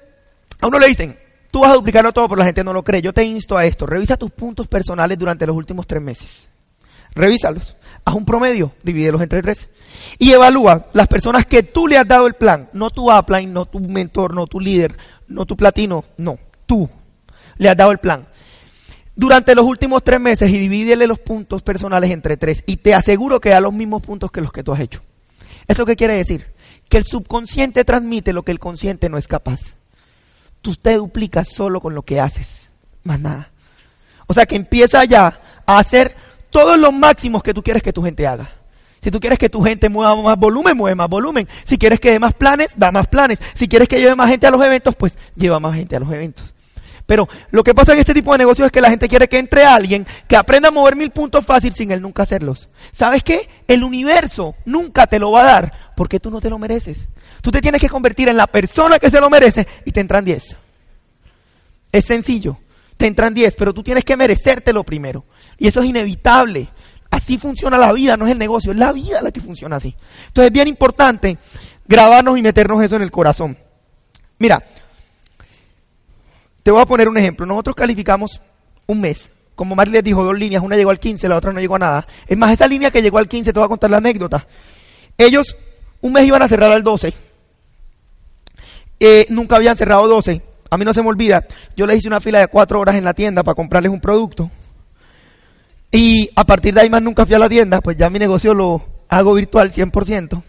a uno le dicen, tú vas a duplicarlo todo, pero la gente no lo cree. Yo te insto a esto, revisa tus puntos personales durante los últimos tres meses. Revísalos haz un promedio, divídelos entre tres y evalúa las personas que tú le has dado el plan, no tu upline, no tu mentor, no tu líder, no tu platino, no, tú le has dado el plan. Durante los últimos tres meses y divídele los puntos personales entre tres y te aseguro que da los mismos puntos que los que tú has hecho. ¿Eso qué quiere decir? Que el subconsciente transmite lo que el consciente no es capaz. Tú te duplicas solo con lo que haces, más nada. O sea que empieza ya a hacer todos los máximos que tú quieres que tu gente haga. Si tú quieres que tu gente mueva más volumen, mueve más volumen. Si quieres que dé más planes, da más planes. Si quieres que lleve más gente a los eventos, pues lleva más gente a los eventos. Pero lo que pasa en este tipo de negocios es que la gente quiere que entre alguien que aprenda a mover mil puntos fácil sin él nunca hacerlos. ¿Sabes qué? El universo nunca te lo va a dar porque tú no te lo mereces. Tú te tienes que convertir en la persona que se lo merece y te entran diez. Es sencillo te entran 10, pero tú tienes que merecértelo primero. Y eso es inevitable. Así funciona la vida, no es el negocio, es la vida la que funciona así. Entonces es bien importante grabarnos y meternos eso en el corazón. Mira, te voy a poner un ejemplo. Nosotros calificamos un mes. Como Mari les dijo, dos líneas, una llegó al 15, la otra no llegó a nada. Es más, esa línea que llegó al 15, te voy a contar la anécdota. Ellos un mes iban a cerrar al 12. Eh, nunca habían cerrado 12 a mí no se me olvida, yo les hice una fila de cuatro horas en la tienda para comprarles un producto. Y a partir de ahí más nunca fui a la tienda, pues ya mi negocio lo hago virtual 100%.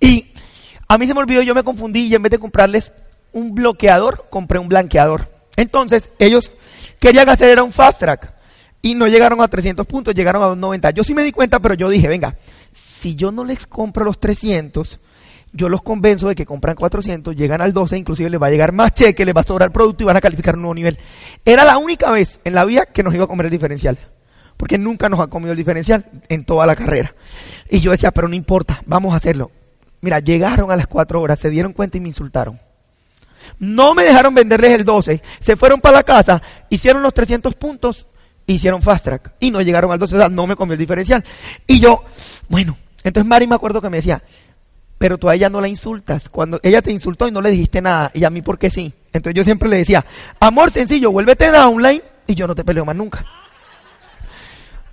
Y a mí se me olvidó, yo me confundí y en vez de comprarles un bloqueador, compré un blanqueador. Entonces, ellos querían hacer era un fast track y no llegaron a 300 puntos, llegaron a 290. Yo sí me di cuenta, pero yo dije, venga, si yo no les compro los 300, yo los convenzo de que compran 400, llegan al 12, inclusive les va a llegar más cheque, les va a sobrar producto y van a calificar un nuevo nivel. Era la única vez en la vida que nos iba a comer el diferencial. Porque nunca nos ha comido el diferencial en toda la carrera. Y yo decía, pero no importa, vamos a hacerlo. Mira, llegaron a las 4 horas, se dieron cuenta y me insultaron. No me dejaron venderles el 12, se fueron para la casa, hicieron los 300 puntos, hicieron fast track y no llegaron al 12, o sea, no me comió el diferencial. Y yo, bueno, entonces Mari me acuerdo que me decía, pero tú a ella no la insultas. Cuando ella te insultó y no le dijiste nada, y a mí porque sí. Entonces yo siempre le decía, amor sencillo, vuélvete downline y yo no te peleo más nunca.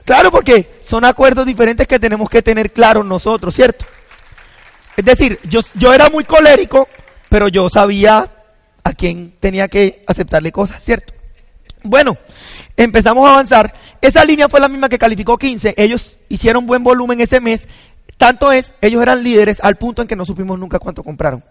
Claro, porque son acuerdos diferentes que tenemos que tener claros nosotros, ¿cierto? Es decir, yo, yo era muy colérico, pero yo sabía a quién tenía que aceptarle cosas, ¿cierto? Bueno, empezamos a avanzar. Esa línea fue la misma que calificó 15. Ellos hicieron buen volumen ese mes tanto es, ellos eran líderes al punto en que no supimos nunca cuánto compraron.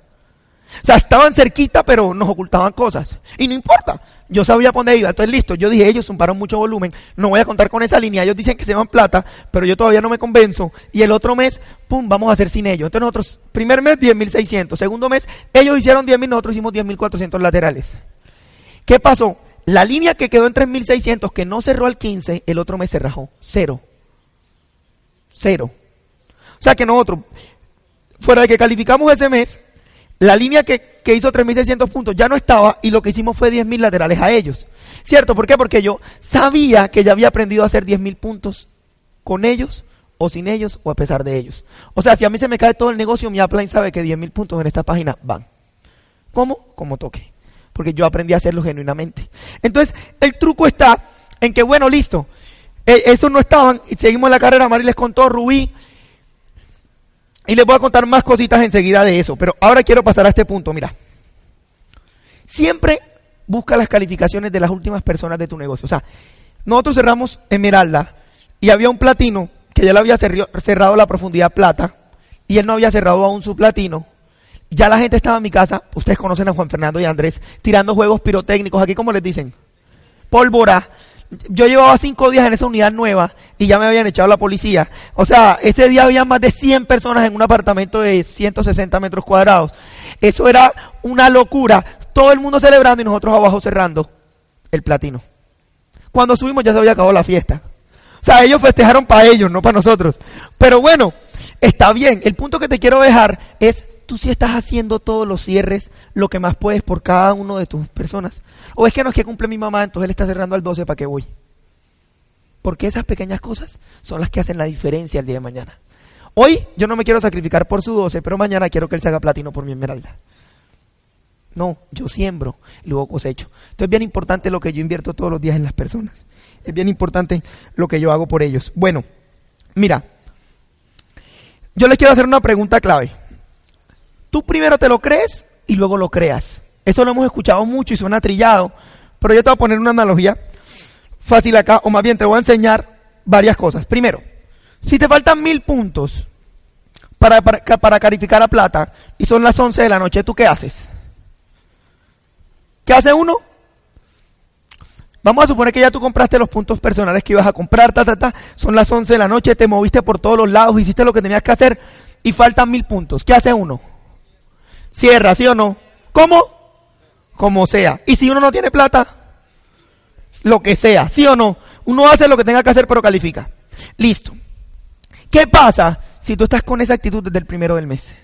O sea, estaban cerquita, pero nos ocultaban cosas. Y no importa, yo sabía por dónde iba. Entonces, listo, yo dije, ellos sumaron mucho volumen, no voy a contar con esa línea. Ellos dicen que se van plata, pero yo todavía no me convenzo. Y el otro mes, pum, vamos a hacer sin ellos. Entonces, nosotros, primer mes, 10.600. Segundo mes, ellos hicieron 10.000, nosotros hicimos 10.400 laterales. ¿Qué pasó? La línea que quedó en 3.600, que no cerró al 15, el otro mes se rajó. Cero. Cero. O sea que nosotros, fuera de que calificamos ese mes, la línea que, que hizo 3.600 puntos ya no estaba y lo que hicimos fue 10.000 laterales a ellos. ¿Cierto? ¿Por qué? Porque yo sabía que ya había aprendido a hacer 10.000 puntos con ellos o sin ellos o a pesar de ellos. O sea, si a mí se me cae todo el negocio, mi upline sabe que 10.000 puntos en esta página van. ¿Cómo? Como toque. Porque yo aprendí a hacerlo genuinamente. Entonces, el truco está en que, bueno, listo. Eh, esos no estaban, y seguimos la carrera, Mari les contó, Rubí, y les voy a contar más cositas enseguida de eso, pero ahora quiero pasar a este punto, mira. Siempre busca las calificaciones de las últimas personas de tu negocio. O sea, nosotros cerramos Esmeralda y había un platino que ya le había cerrado la profundidad plata y él no había cerrado aún su platino. Ya la gente estaba en mi casa, ustedes conocen a Juan Fernando y Andrés, tirando juegos pirotécnicos, aquí como les dicen, pólvora, yo llevaba cinco días en esa unidad nueva y ya me habían echado la policía. O sea, ese día había más de 100 personas en un apartamento de 160 metros cuadrados. Eso era una locura. Todo el mundo celebrando y nosotros abajo cerrando el platino. Cuando subimos ya se había acabado la fiesta. O sea, ellos festejaron para ellos, no para nosotros. Pero bueno, está bien. El punto que te quiero dejar es tú sí estás haciendo todos los cierres, lo que más puedes por cada uno de tus personas. O es que no es que cumple mi mamá, entonces él está cerrando al 12 para que voy. Porque esas pequeñas cosas son las que hacen la diferencia el día de mañana. Hoy yo no me quiero sacrificar por su 12, pero mañana quiero que él se haga platino por mi esmeralda. No, yo siembro y luego cosecho. Entonces es bien importante lo que yo invierto todos los días en las personas. Es bien importante lo que yo hago por ellos. Bueno, mira, yo les quiero hacer una pregunta clave. Tú primero te lo crees y luego lo creas. Eso lo hemos escuchado mucho y suena trillado, pero yo te voy a poner una analogía fácil acá, o más bien te voy a enseñar varias cosas. Primero, si te faltan mil puntos para, para, calificar a plata y son las 11 de la noche, ¿tú qué haces? ¿Qué hace uno? Vamos a suponer que ya tú compraste los puntos personales que ibas a comprar, ta, ta, ta. Son las 11 de la noche, te moviste por todos los lados, hiciste lo que tenías que hacer y faltan mil puntos. ¿Qué hace uno? Cierra, ¿sí o no? ¿Cómo? Como sea. Y si uno no tiene plata, lo que sea, ¿sí o no? Uno hace lo que tenga que hacer, pero califica. Listo. ¿Qué pasa si tú estás con esa actitud desde el primero del mes?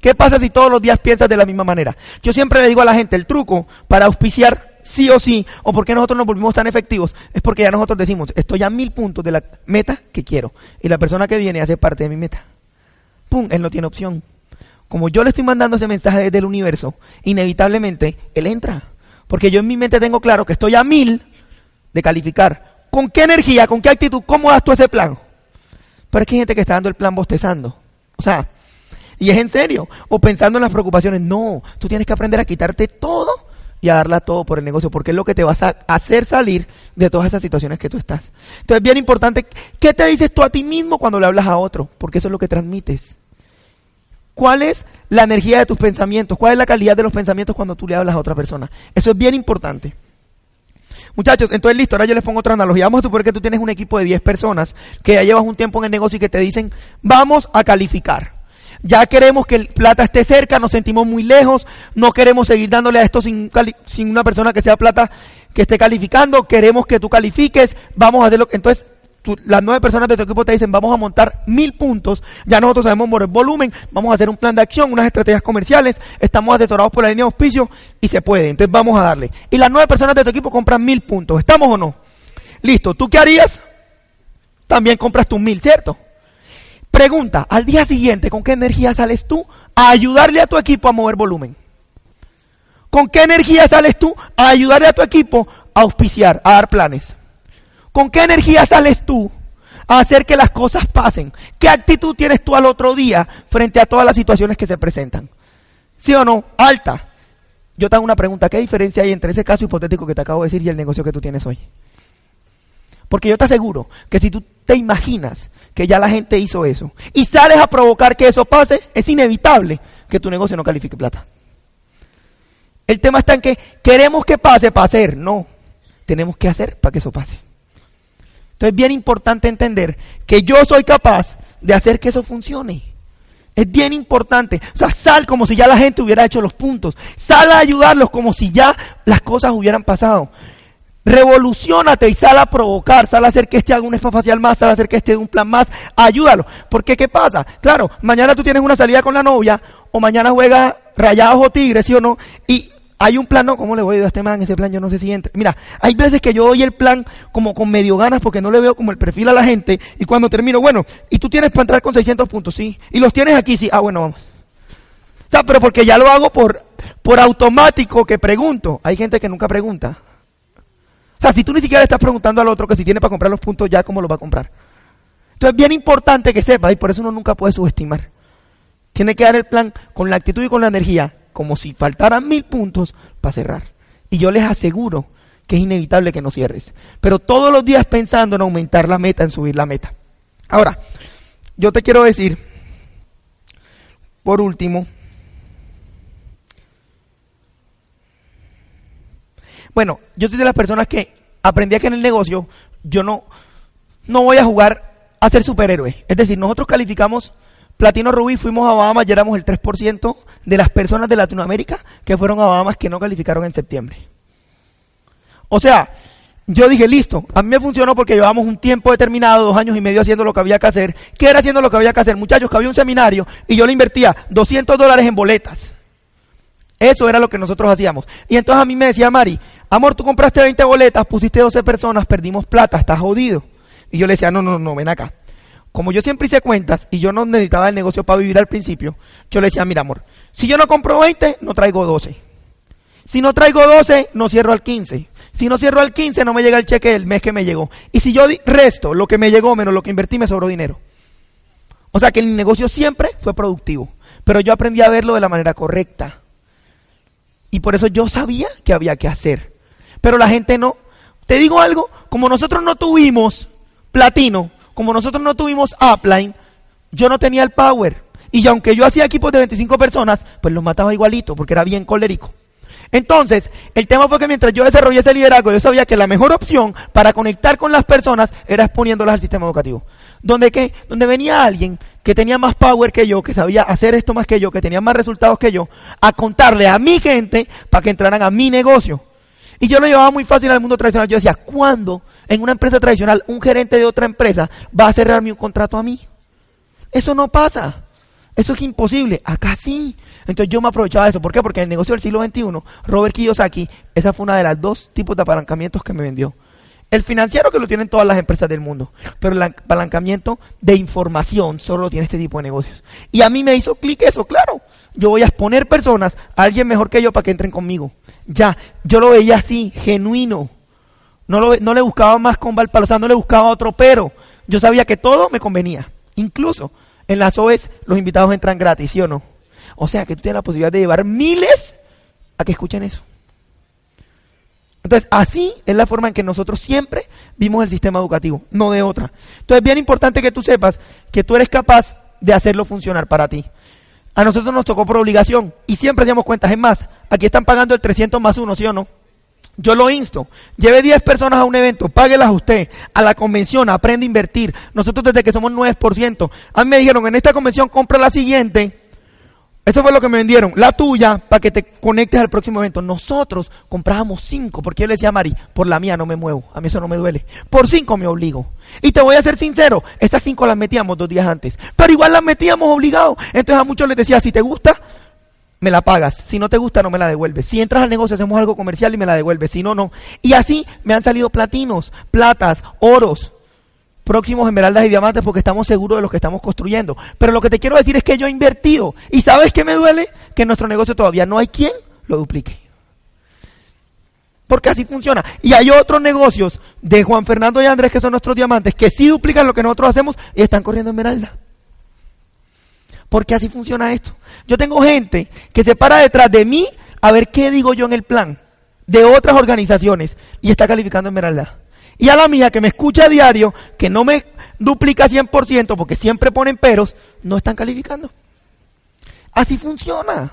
¿Qué pasa si todos los días piensas de la misma manera? Yo siempre le digo a la gente, el truco para auspiciar sí o sí, o porque nosotros nos volvimos tan efectivos, es porque ya nosotros decimos, estoy a mil puntos de la meta que quiero. Y la persona que viene hace parte de mi meta. ¡Pum! Él no tiene opción. Como yo le estoy mandando ese mensaje desde el universo, inevitablemente él entra. Porque yo en mi mente tengo claro que estoy a mil de calificar. ¿Con qué energía, con qué actitud, cómo das tú ese plan? Pero es que hay gente que está dando el plan bostezando. O sea, y es en serio. O pensando en las preocupaciones. No, tú tienes que aprender a quitarte todo y a darla todo por el negocio, porque es lo que te vas a hacer salir de todas esas situaciones que tú estás. Entonces, es bien importante, ¿qué te dices tú a ti mismo cuando le hablas a otro? Porque eso es lo que transmites. ¿Cuál es la energía de tus pensamientos? ¿Cuál es la calidad de los pensamientos cuando tú le hablas a otra persona? Eso es bien importante. Muchachos, entonces listo, ahora yo les pongo otra analogía. Vamos a suponer que tú tienes un equipo de 10 personas que ya llevas un tiempo en el negocio y que te dicen, vamos a calificar. Ya queremos que el plata esté cerca, nos sentimos muy lejos, no queremos seguir dándole a esto sin, sin una persona que sea plata que esté calificando, queremos que tú califiques, vamos a hacerlo. Entonces, las nueve personas de tu equipo te dicen vamos a montar mil puntos, ya nosotros sabemos el volumen, vamos a hacer un plan de acción, unas estrategias comerciales, estamos asesorados por la línea de auspicio y se puede, entonces vamos a darle. Y las nueve personas de tu equipo compran mil puntos, ¿estamos o no? Listo, ¿tú qué harías? También compras tus mil, ¿cierto? Pregunta, al día siguiente, ¿con qué energía sales tú a ayudarle a tu equipo a mover volumen? ¿Con qué energía sales tú a ayudarle a tu equipo a auspiciar, a dar planes? ¿Con qué energía sales tú a hacer que las cosas pasen? ¿Qué actitud tienes tú al otro día frente a todas las situaciones que se presentan? ¿Sí o no? Alta. Yo te hago una pregunta. ¿Qué diferencia hay entre ese caso hipotético que te acabo de decir y el negocio que tú tienes hoy? Porque yo te aseguro que si tú te imaginas que ya la gente hizo eso y sales a provocar que eso pase, es inevitable que tu negocio no califique plata. El tema está en que queremos que pase para hacer. No, tenemos que hacer para que eso pase. Entonces es bien importante entender que yo soy capaz de hacer que eso funcione. Es bien importante. O sea, sal como si ya la gente hubiera hecho los puntos. Sal a ayudarlos como si ya las cosas hubieran pasado. Revolucionate y sal a provocar, sal a hacer que este haga un facial más, sal a hacer que este haga un plan más, ayúdalo. Porque ¿qué pasa? Claro, mañana tú tienes una salida con la novia, o mañana juega rayados o tigres, ¿sí o no? Y hay un plan, ¿cómo le voy a ir a este man? Ese plan yo no sé si entra. Mira, hay veces que yo doy el plan como con medio ganas porque no le veo como el perfil a la gente y cuando termino, bueno, y tú tienes para entrar con 600 puntos, sí, y los tienes aquí, sí, ah, bueno, vamos. O sea, pero porque ya lo hago por, por automático que pregunto. Hay gente que nunca pregunta. O sea, si tú ni siquiera le estás preguntando al otro que si tiene para comprar los puntos ya, ¿cómo los va a comprar? Entonces es bien importante que sepa y por eso uno nunca puede subestimar. Tiene que dar el plan con la actitud y con la energía, como si faltaran mil puntos para cerrar. Y yo les aseguro que es inevitable que no cierres. Pero todos los días pensando en aumentar la meta, en subir la meta. Ahora, yo te quiero decir, por último, bueno, yo soy de las personas que aprendí que en el negocio yo no, no voy a jugar a ser superhéroe. Es decir, nosotros calificamos Platino Rubí, fuimos a Bahamas y éramos el 3% de las personas de Latinoamérica que fueron a Bahamas que no calificaron en septiembre. O sea, yo dije, listo, a mí me funcionó porque llevamos un tiempo determinado, dos años y medio haciendo lo que había que hacer. ¿Qué era haciendo lo que había que hacer? Muchachos, que había un seminario y yo le invertía 200 dólares en boletas. Eso era lo que nosotros hacíamos. Y entonces a mí me decía Mari, amor, tú compraste 20 boletas, pusiste 12 personas, perdimos plata, estás jodido. Y yo le decía, no, no, no, ven acá. Como yo siempre hice cuentas y yo no necesitaba el negocio para vivir al principio, yo le decía, mira amor, si yo no compro 20, no traigo 12. Si no traigo 12, no cierro al 15. Si no cierro al 15, no me llega el cheque del mes que me llegó. Y si yo resto lo que me llegó menos lo que invertí, me sobró dinero. O sea que el negocio siempre fue productivo. Pero yo aprendí a verlo de la manera correcta. Y por eso yo sabía que había que hacer. Pero la gente no. Te digo algo, como nosotros no tuvimos platino, como nosotros no tuvimos upline, yo no tenía el power. Y aunque yo hacía equipos de 25 personas, pues los mataba igualito, porque era bien colérico. Entonces, el tema fue que mientras yo desarrollé ese liderazgo, yo sabía que la mejor opción para conectar con las personas era exponiéndolas al sistema educativo. Donde, ¿qué? Donde venía alguien que tenía más power que yo, que sabía hacer esto más que yo, que tenía más resultados que yo, a contarle a mi gente para que entraran a mi negocio. Y yo lo llevaba muy fácil al mundo tradicional. Yo decía, ¿cuándo en una empresa tradicional un gerente de otra empresa va a cerrarme un contrato a mí? Eso no pasa. Eso es imposible. Acá sí. Entonces yo me aprovechaba de eso. ¿Por qué? Porque en el negocio del siglo XXI, Robert Kiyosaki, esa fue una de las dos tipos de apalancamientos que me vendió. El financiero que lo tienen todas las empresas del mundo, pero el apalancamiento de información solo lo tiene este tipo de negocios. Y a mí me hizo clic eso, claro. Yo voy a exponer personas alguien mejor que yo para que entren conmigo. Ya, yo lo veía así, genuino. No, lo, no le buscaba más con Valpalo, no le buscaba otro pero. Yo sabía que todo me convenía. Incluso en las OES los invitados entran gratis, ¿sí o no? O sea que tú tienes la posibilidad de llevar miles a que escuchen eso. Entonces, así es la forma en que nosotros siempre vimos el sistema educativo, no de otra. Entonces, es bien importante que tú sepas que tú eres capaz de hacerlo funcionar para ti. A nosotros nos tocó por obligación y siempre damos cuentas. Es más, aquí están pagando el 300 más uno, ¿sí o no? Yo lo insto. Lleve 10 personas a un evento, páguelas usted. A la convención, aprende a invertir. Nosotros desde que somos 9%. A mí me dijeron, en esta convención compra la siguiente. Eso fue lo que me vendieron. La tuya, para que te conectes al próximo evento. Nosotros comprábamos 5, porque yo le decía a Mari, por la mía no me muevo. A mí eso no me duele. Por 5 me obligo. Y te voy a ser sincero, estas 5 las metíamos dos días antes. Pero igual las metíamos obligados. Entonces a muchos les decía, si te gusta, me la pagas. Si no te gusta, no me la devuelves. Si entras al negocio, hacemos algo comercial y me la devuelves. Si no, no. Y así me han salido platinos, platas, oros, próximos esmeraldas y diamantes porque estamos seguros de lo que estamos construyendo. Pero lo que te quiero decir es que yo he invertido. ¿Y sabes qué me duele? Que en nuestro negocio todavía no hay quien lo duplique. Porque así funciona. Y hay otros negocios de Juan Fernando y Andrés que son nuestros diamantes que sí duplican lo que nosotros hacemos y están corriendo esmeralda. Porque así funciona esto. Yo tengo gente que se para detrás de mí a ver qué digo yo en el plan de otras organizaciones y está calificando Esmeralda. Y a la mía que me escucha a diario, que no me duplica 100% porque siempre ponen peros, no están calificando. Así funciona.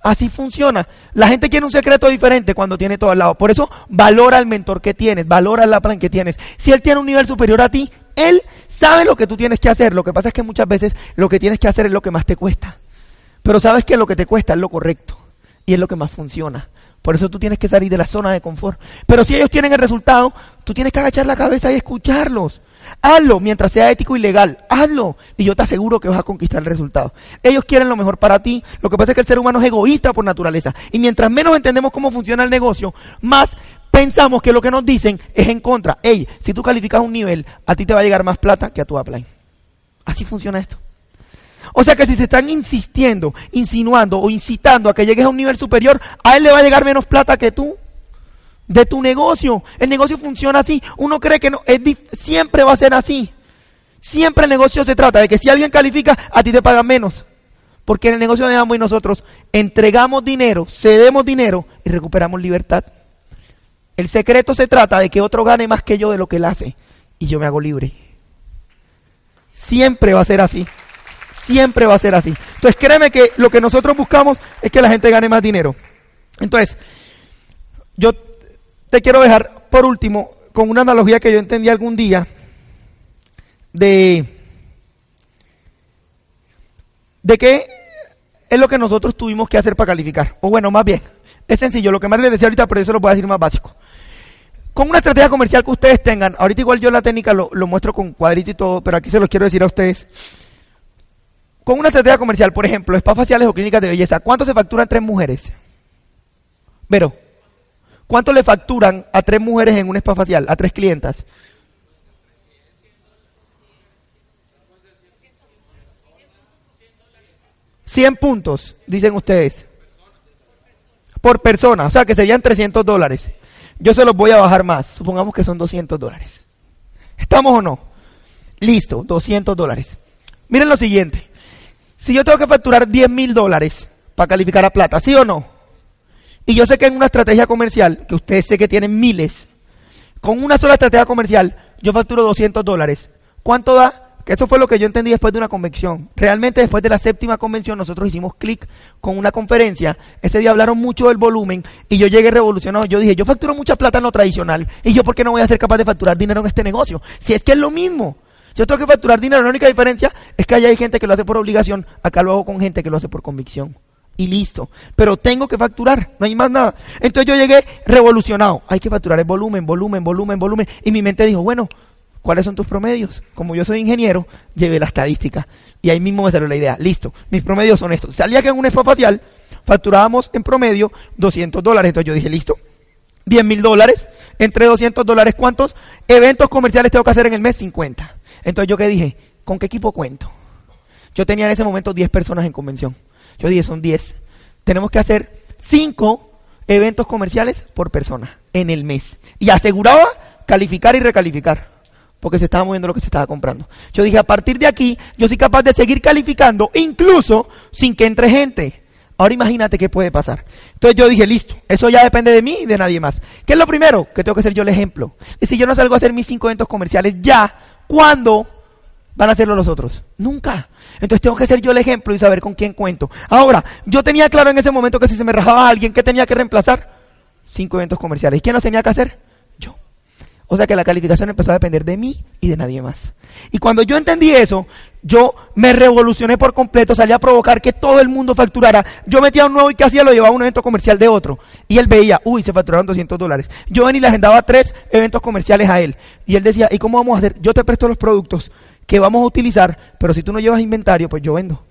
Así funciona. La gente quiere un secreto diferente cuando tiene todo al lado. Por eso valora al mentor que tienes, valora la plan que tienes. Si él tiene un nivel superior a ti, él sabe lo que tú tienes que hacer. Lo que pasa es que muchas veces lo que tienes que hacer es lo que más te cuesta. Pero sabes que lo que te cuesta es lo correcto y es lo que más funciona. Por eso tú tienes que salir de la zona de confort. Pero si ellos tienen el resultado, tú tienes que agachar la cabeza y escucharlos. Hazlo mientras sea ético y legal. Hazlo. Y yo te aseguro que vas a conquistar el resultado. Ellos quieren lo mejor para ti. Lo que pasa es que el ser humano es egoísta por naturaleza. Y mientras menos entendemos cómo funciona el negocio, más pensamos que lo que nos dicen es en contra. Ey, si tú calificas un nivel, a ti te va a llegar más plata que a tu upline. Así funciona esto. O sea que si te están insistiendo, insinuando o incitando a que llegues a un nivel superior, a él le va a llegar menos plata que tú. De tu negocio. El negocio funciona así. Uno cree que no, es siempre va a ser así. Siempre el negocio se trata de que si alguien califica, a ti te pagan menos. Porque en el negocio de Amway y nosotros entregamos dinero, cedemos dinero y recuperamos libertad. El secreto se trata de que otro gane más que yo de lo que él hace y yo me hago libre. Siempre va a ser así. Siempre va a ser así. Entonces créeme que lo que nosotros buscamos es que la gente gane más dinero. Entonces, yo te quiero dejar por último con una analogía que yo entendí algún día de, de qué es lo que nosotros tuvimos que hacer para calificar. O bueno, más bien, es sencillo, lo que más les decía ahorita, pero eso lo voy a decir más básico. Con una estrategia comercial que ustedes tengan, ahorita igual yo la técnica lo, muestro con cuadrito y todo, pero aquí se los quiero decir a ustedes. Con una estrategia comercial, por ejemplo, spas faciales o clínicas de belleza, ¿cuánto se facturan tres mujeres? Pero, ¿cuánto le facturan a tres mujeres en un spa facial, a tres clientas? 100 puntos, dicen ustedes. Por persona, o sea que serían 300 dólares. Yo se los voy a bajar más, supongamos que son 200 dólares. ¿Estamos o no? Listo, 200 dólares. Miren lo siguiente. Si yo tengo que facturar 10 mil dólares para calificar a plata, ¿sí o no? Y yo sé que en una estrategia comercial, que ustedes sé que tienen miles, con una sola estrategia comercial, yo facturo 200 dólares. ¿Cuánto da? Eso fue lo que yo entendí después de una convención. Realmente después de la séptima convención nosotros hicimos clic con una conferencia. Ese día hablaron mucho del volumen y yo llegué revolucionado. Yo dije, yo facturo mucha plata en lo tradicional y yo por qué no voy a ser capaz de facturar dinero en este negocio. Si es que es lo mismo. Yo tengo que facturar dinero, la única diferencia es que allá hay gente que lo hace por obligación, acá lo hago con gente que lo hace por convicción. Y listo. Pero tengo que facturar, no hay más nada. Entonces yo llegué revolucionado. Hay que facturar el volumen, volumen, volumen, volumen. Y mi mente dijo, bueno, ¿Cuáles son tus promedios? Como yo soy ingeniero, llevé la estadística. Y ahí mismo me salió la idea. Listo, mis promedios son estos. Salía que en un spa facial facturábamos en promedio 200 dólares. Entonces yo dije, listo, 10 mil dólares. Entre 200 dólares, ¿cuántos eventos comerciales tengo que hacer en el mes? 50. Entonces yo qué dije, ¿con qué equipo cuento? Yo tenía en ese momento 10 personas en convención. Yo dije, son 10. Tenemos que hacer 5 eventos comerciales por persona en el mes. Y aseguraba calificar y recalificar porque se estaba moviendo lo que se estaba comprando. Yo dije, a partir de aquí, yo soy capaz de seguir calificando, incluso sin que entre gente. Ahora imagínate qué puede pasar. Entonces yo dije, listo, eso ya depende de mí y de nadie más. ¿Qué es lo primero? Que tengo que ser yo el ejemplo. Y si yo no salgo a hacer mis cinco eventos comerciales ya, ¿cuándo van a hacerlo los otros? Nunca. Entonces tengo que ser yo el ejemplo y saber con quién cuento. Ahora, yo tenía claro en ese momento que si se me rajaba alguien, ¿qué tenía que reemplazar? Cinco eventos comerciales. ¿Y qué no tenía que hacer? O sea que la calificación empezó a depender de mí y de nadie más. Y cuando yo entendí eso, yo me revolucioné por completo, salí a provocar que todo el mundo facturara. Yo metía un nuevo y que hacía lo llevaba a un evento comercial de otro. Y él veía, uy, se facturaron 200 dólares. Yo venía y le agendaba tres eventos comerciales a él. Y él decía, ¿y cómo vamos a hacer? Yo te presto los productos que vamos a utilizar, pero si tú no llevas inventario, pues yo vendo.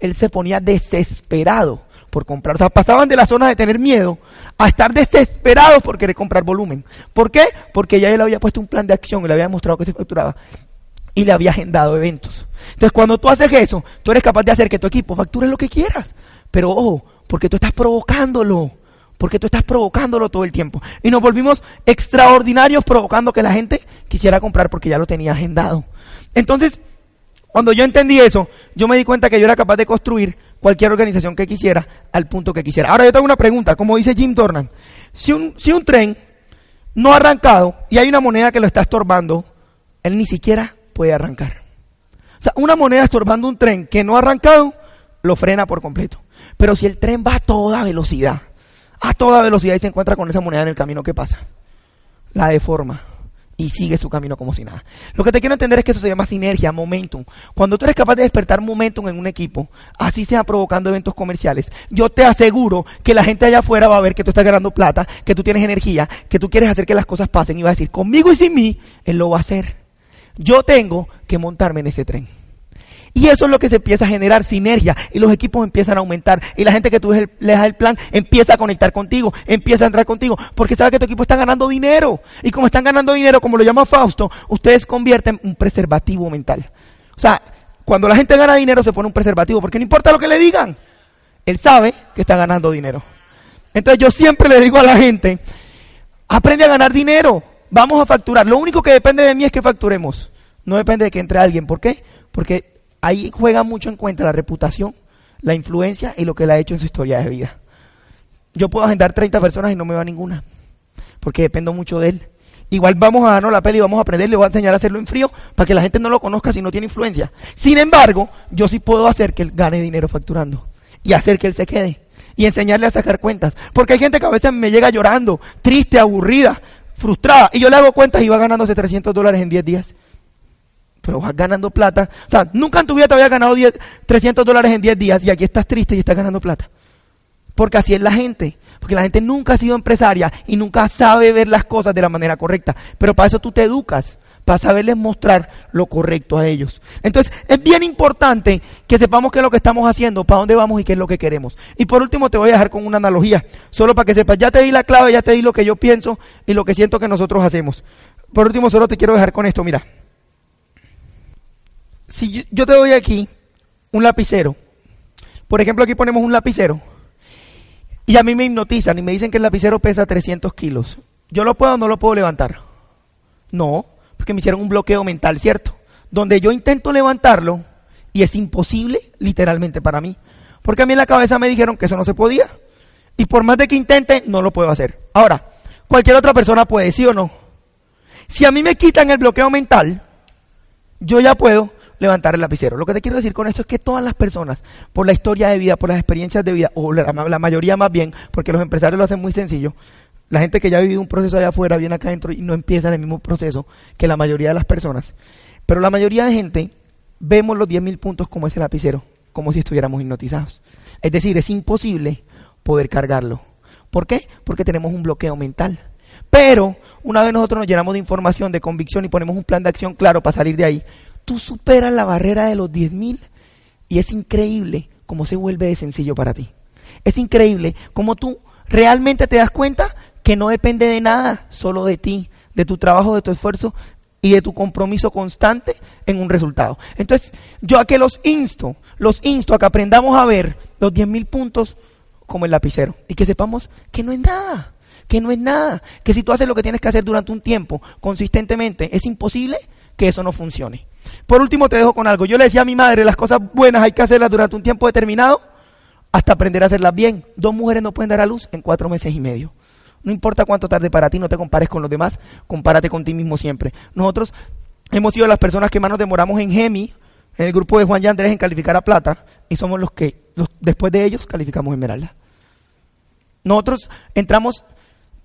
Él se ponía desesperado por comprar. O sea, pasaban de la zona de tener miedo a estar desesperados por querer comprar volumen. ¿Por qué? Porque ya él había puesto un plan de acción y le había demostrado que se facturaba y le había agendado eventos. Entonces, cuando tú haces eso, tú eres capaz de hacer que tu equipo facture lo que quieras. Pero ojo, porque tú estás provocándolo. Porque tú estás provocándolo todo el tiempo. Y nos volvimos extraordinarios provocando que la gente quisiera comprar porque ya lo tenía agendado. Entonces, cuando yo entendí eso, yo me di cuenta que yo era capaz de construir cualquier organización que quisiera al punto que quisiera. Ahora yo tengo una pregunta, como dice Jim Dornan, si un, si un tren no ha arrancado y hay una moneda que lo está estorbando, él ni siquiera puede arrancar. O sea, una moneda estorbando un tren que no ha arrancado, lo frena por completo. Pero si el tren va a toda velocidad, a toda velocidad y se encuentra con esa moneda en el camino, ¿qué pasa? La deforma y sigue su camino como si nada. Lo que te quiero entender es que eso se llama sinergia, momentum. Cuando tú eres capaz de despertar momentum en un equipo, así sea provocando eventos comerciales, yo te aseguro que la gente allá afuera va a ver que tú estás ganando plata, que tú tienes energía, que tú quieres hacer que las cosas pasen y va a decir, conmigo y sin mí, él lo va a hacer. Yo tengo que montarme en ese tren. Y eso es lo que se empieza a generar sinergia y los equipos empiezan a aumentar y la gente que tú le das el plan empieza a conectar contigo, empieza a entrar contigo, porque sabe que tu equipo está ganando dinero y como están ganando dinero, como lo llama Fausto, ustedes convierten un preservativo mental. O sea, cuando la gente gana dinero se pone un preservativo, porque no importa lo que le digan, él sabe que está ganando dinero. Entonces yo siempre le digo a la gente, aprende a ganar dinero, vamos a facturar. Lo único que depende de mí es que facturemos, no depende de que entre alguien. ¿Por qué? Porque ahí juega mucho en cuenta la reputación, la influencia y lo que le ha hecho en su historia de vida. Yo puedo agendar 30 personas y no me va ninguna, porque dependo mucho de él. Igual vamos a darnos la peli y vamos a aprender, le voy a enseñar a hacerlo en frío para que la gente no lo conozca si no tiene influencia. Sin embargo, yo sí puedo hacer que él gane dinero facturando y hacer que él se quede y enseñarle a sacar cuentas. Porque hay gente que a veces me llega llorando, triste, aburrida, frustrada, y yo le hago cuentas y va ganándose 300 dólares en 10 días. Pero vas ganando plata. O sea, nunca en tu vida te había ganado 10, 300 dólares en 10 días y aquí estás triste y estás ganando plata. Porque así es la gente. Porque la gente nunca ha sido empresaria y nunca sabe ver las cosas de la manera correcta. Pero para eso tú te educas, para saberles mostrar lo correcto a ellos. Entonces, es bien importante que sepamos qué es lo que estamos haciendo, para dónde vamos y qué es lo que queremos. Y por último, te voy a dejar con una analogía, solo para que sepas, ya te di la clave, ya te di lo que yo pienso y lo que siento que nosotros hacemos. Por último, solo te quiero dejar con esto, mira. Si yo, te doy aquí un lapicero, por ejemplo, aquí ponemos un lapicero y a mí me hipnotizan y me dicen que el lapicero pesa 300 kilos. ¿Yo lo puedo o no lo puedo levantar? No, porque me hicieron un bloqueo mental, ¿cierto? Donde yo intento levantarlo y es imposible, literalmente, para mí. Porque a mí en la cabeza me dijeron que eso no se podía. Y por más de que intente, no lo puedo hacer. Ahora, cualquier otra persona puede, ¿sí o no? Si a mí me quitan el bloqueo mental, yo ya puedo levantar el lapicero. Lo que te quiero decir con esto es que todas las personas, por la historia de vida, por las experiencias de vida, o la, mayoría más bien, porque los empresarios lo hacen muy sencillo, la gente que ya ha vivido un proceso allá afuera viene acá adentro y no empieza el mismo proceso que la mayoría de las personas. Pero la mayoría de gente vemos los 10.000 puntos como ese lapicero, como si estuviéramos hipnotizados. Es decir, es imposible poder cargarlo. ¿Por qué? Porque tenemos un bloqueo mental. Pero una vez nosotros nos llenamos de información, de convicción y ponemos un plan de acción claro para salir de ahí, tú superas la barrera de los 10.000 y es increíble cómo se vuelve de sencillo para ti. Es increíble cómo tú realmente te das cuenta que no depende de nada, solo de ti, de tu trabajo, de tu esfuerzo y de tu compromiso constante en un resultado. Entonces, yo a que los insto, los insto a que aprendamos a ver los 10.000 puntos como el lapicero y que sepamos que no es nada, que no es nada, que si tú haces lo que tienes que hacer durante un tiempo consistentemente, es imposible que eso no funcione. Por último, te dejo con algo. Yo le decía a mi madre, las cosas buenas hay que hacerlas durante un tiempo determinado hasta aprender a hacerlas bien. Dos mujeres no pueden dar a luz en cuatro meses y medio. No importa cuánto tarde para ti, no te compares con los demás, compárate con ti mismo siempre. Nosotros hemos sido las personas que más nos demoramos en Gemi, en el grupo de Juan y Andrés, en calificar a plata, y somos los que después de ellos calificamos Esmeralda. Nosotros entramos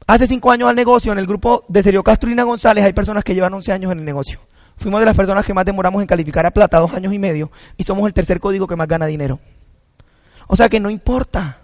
hace cinco años al negocio, en el grupo de Sergio Castro y Ina González hay personas que llevan 11 años en el negocio. Fuimos de las personas que más demoramos en calificar a plata, dos años y medio, y somos el tercer código que más gana dinero. O sea que no importa,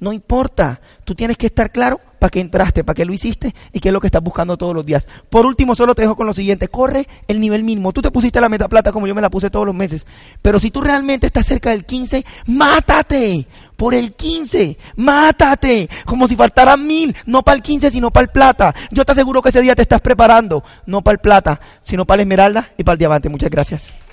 no importa. Tú tienes que estar claro para qué entraste, para qué lo hiciste y qué es lo que estás buscando todos los días. Por último, solo te dejo con lo siguiente, corre el nivel mínimo. Tú te pusiste la meta plata como yo me la puse todos los meses, pero si tú realmente estás cerca del 15, mátate por el 15, mátate, como si faltaran mil, no para el 15, sino para el plata. Yo te aseguro que ese día te estás preparando, no para el plata, sino para la esmeralda y para el diamante. Muchas gracias.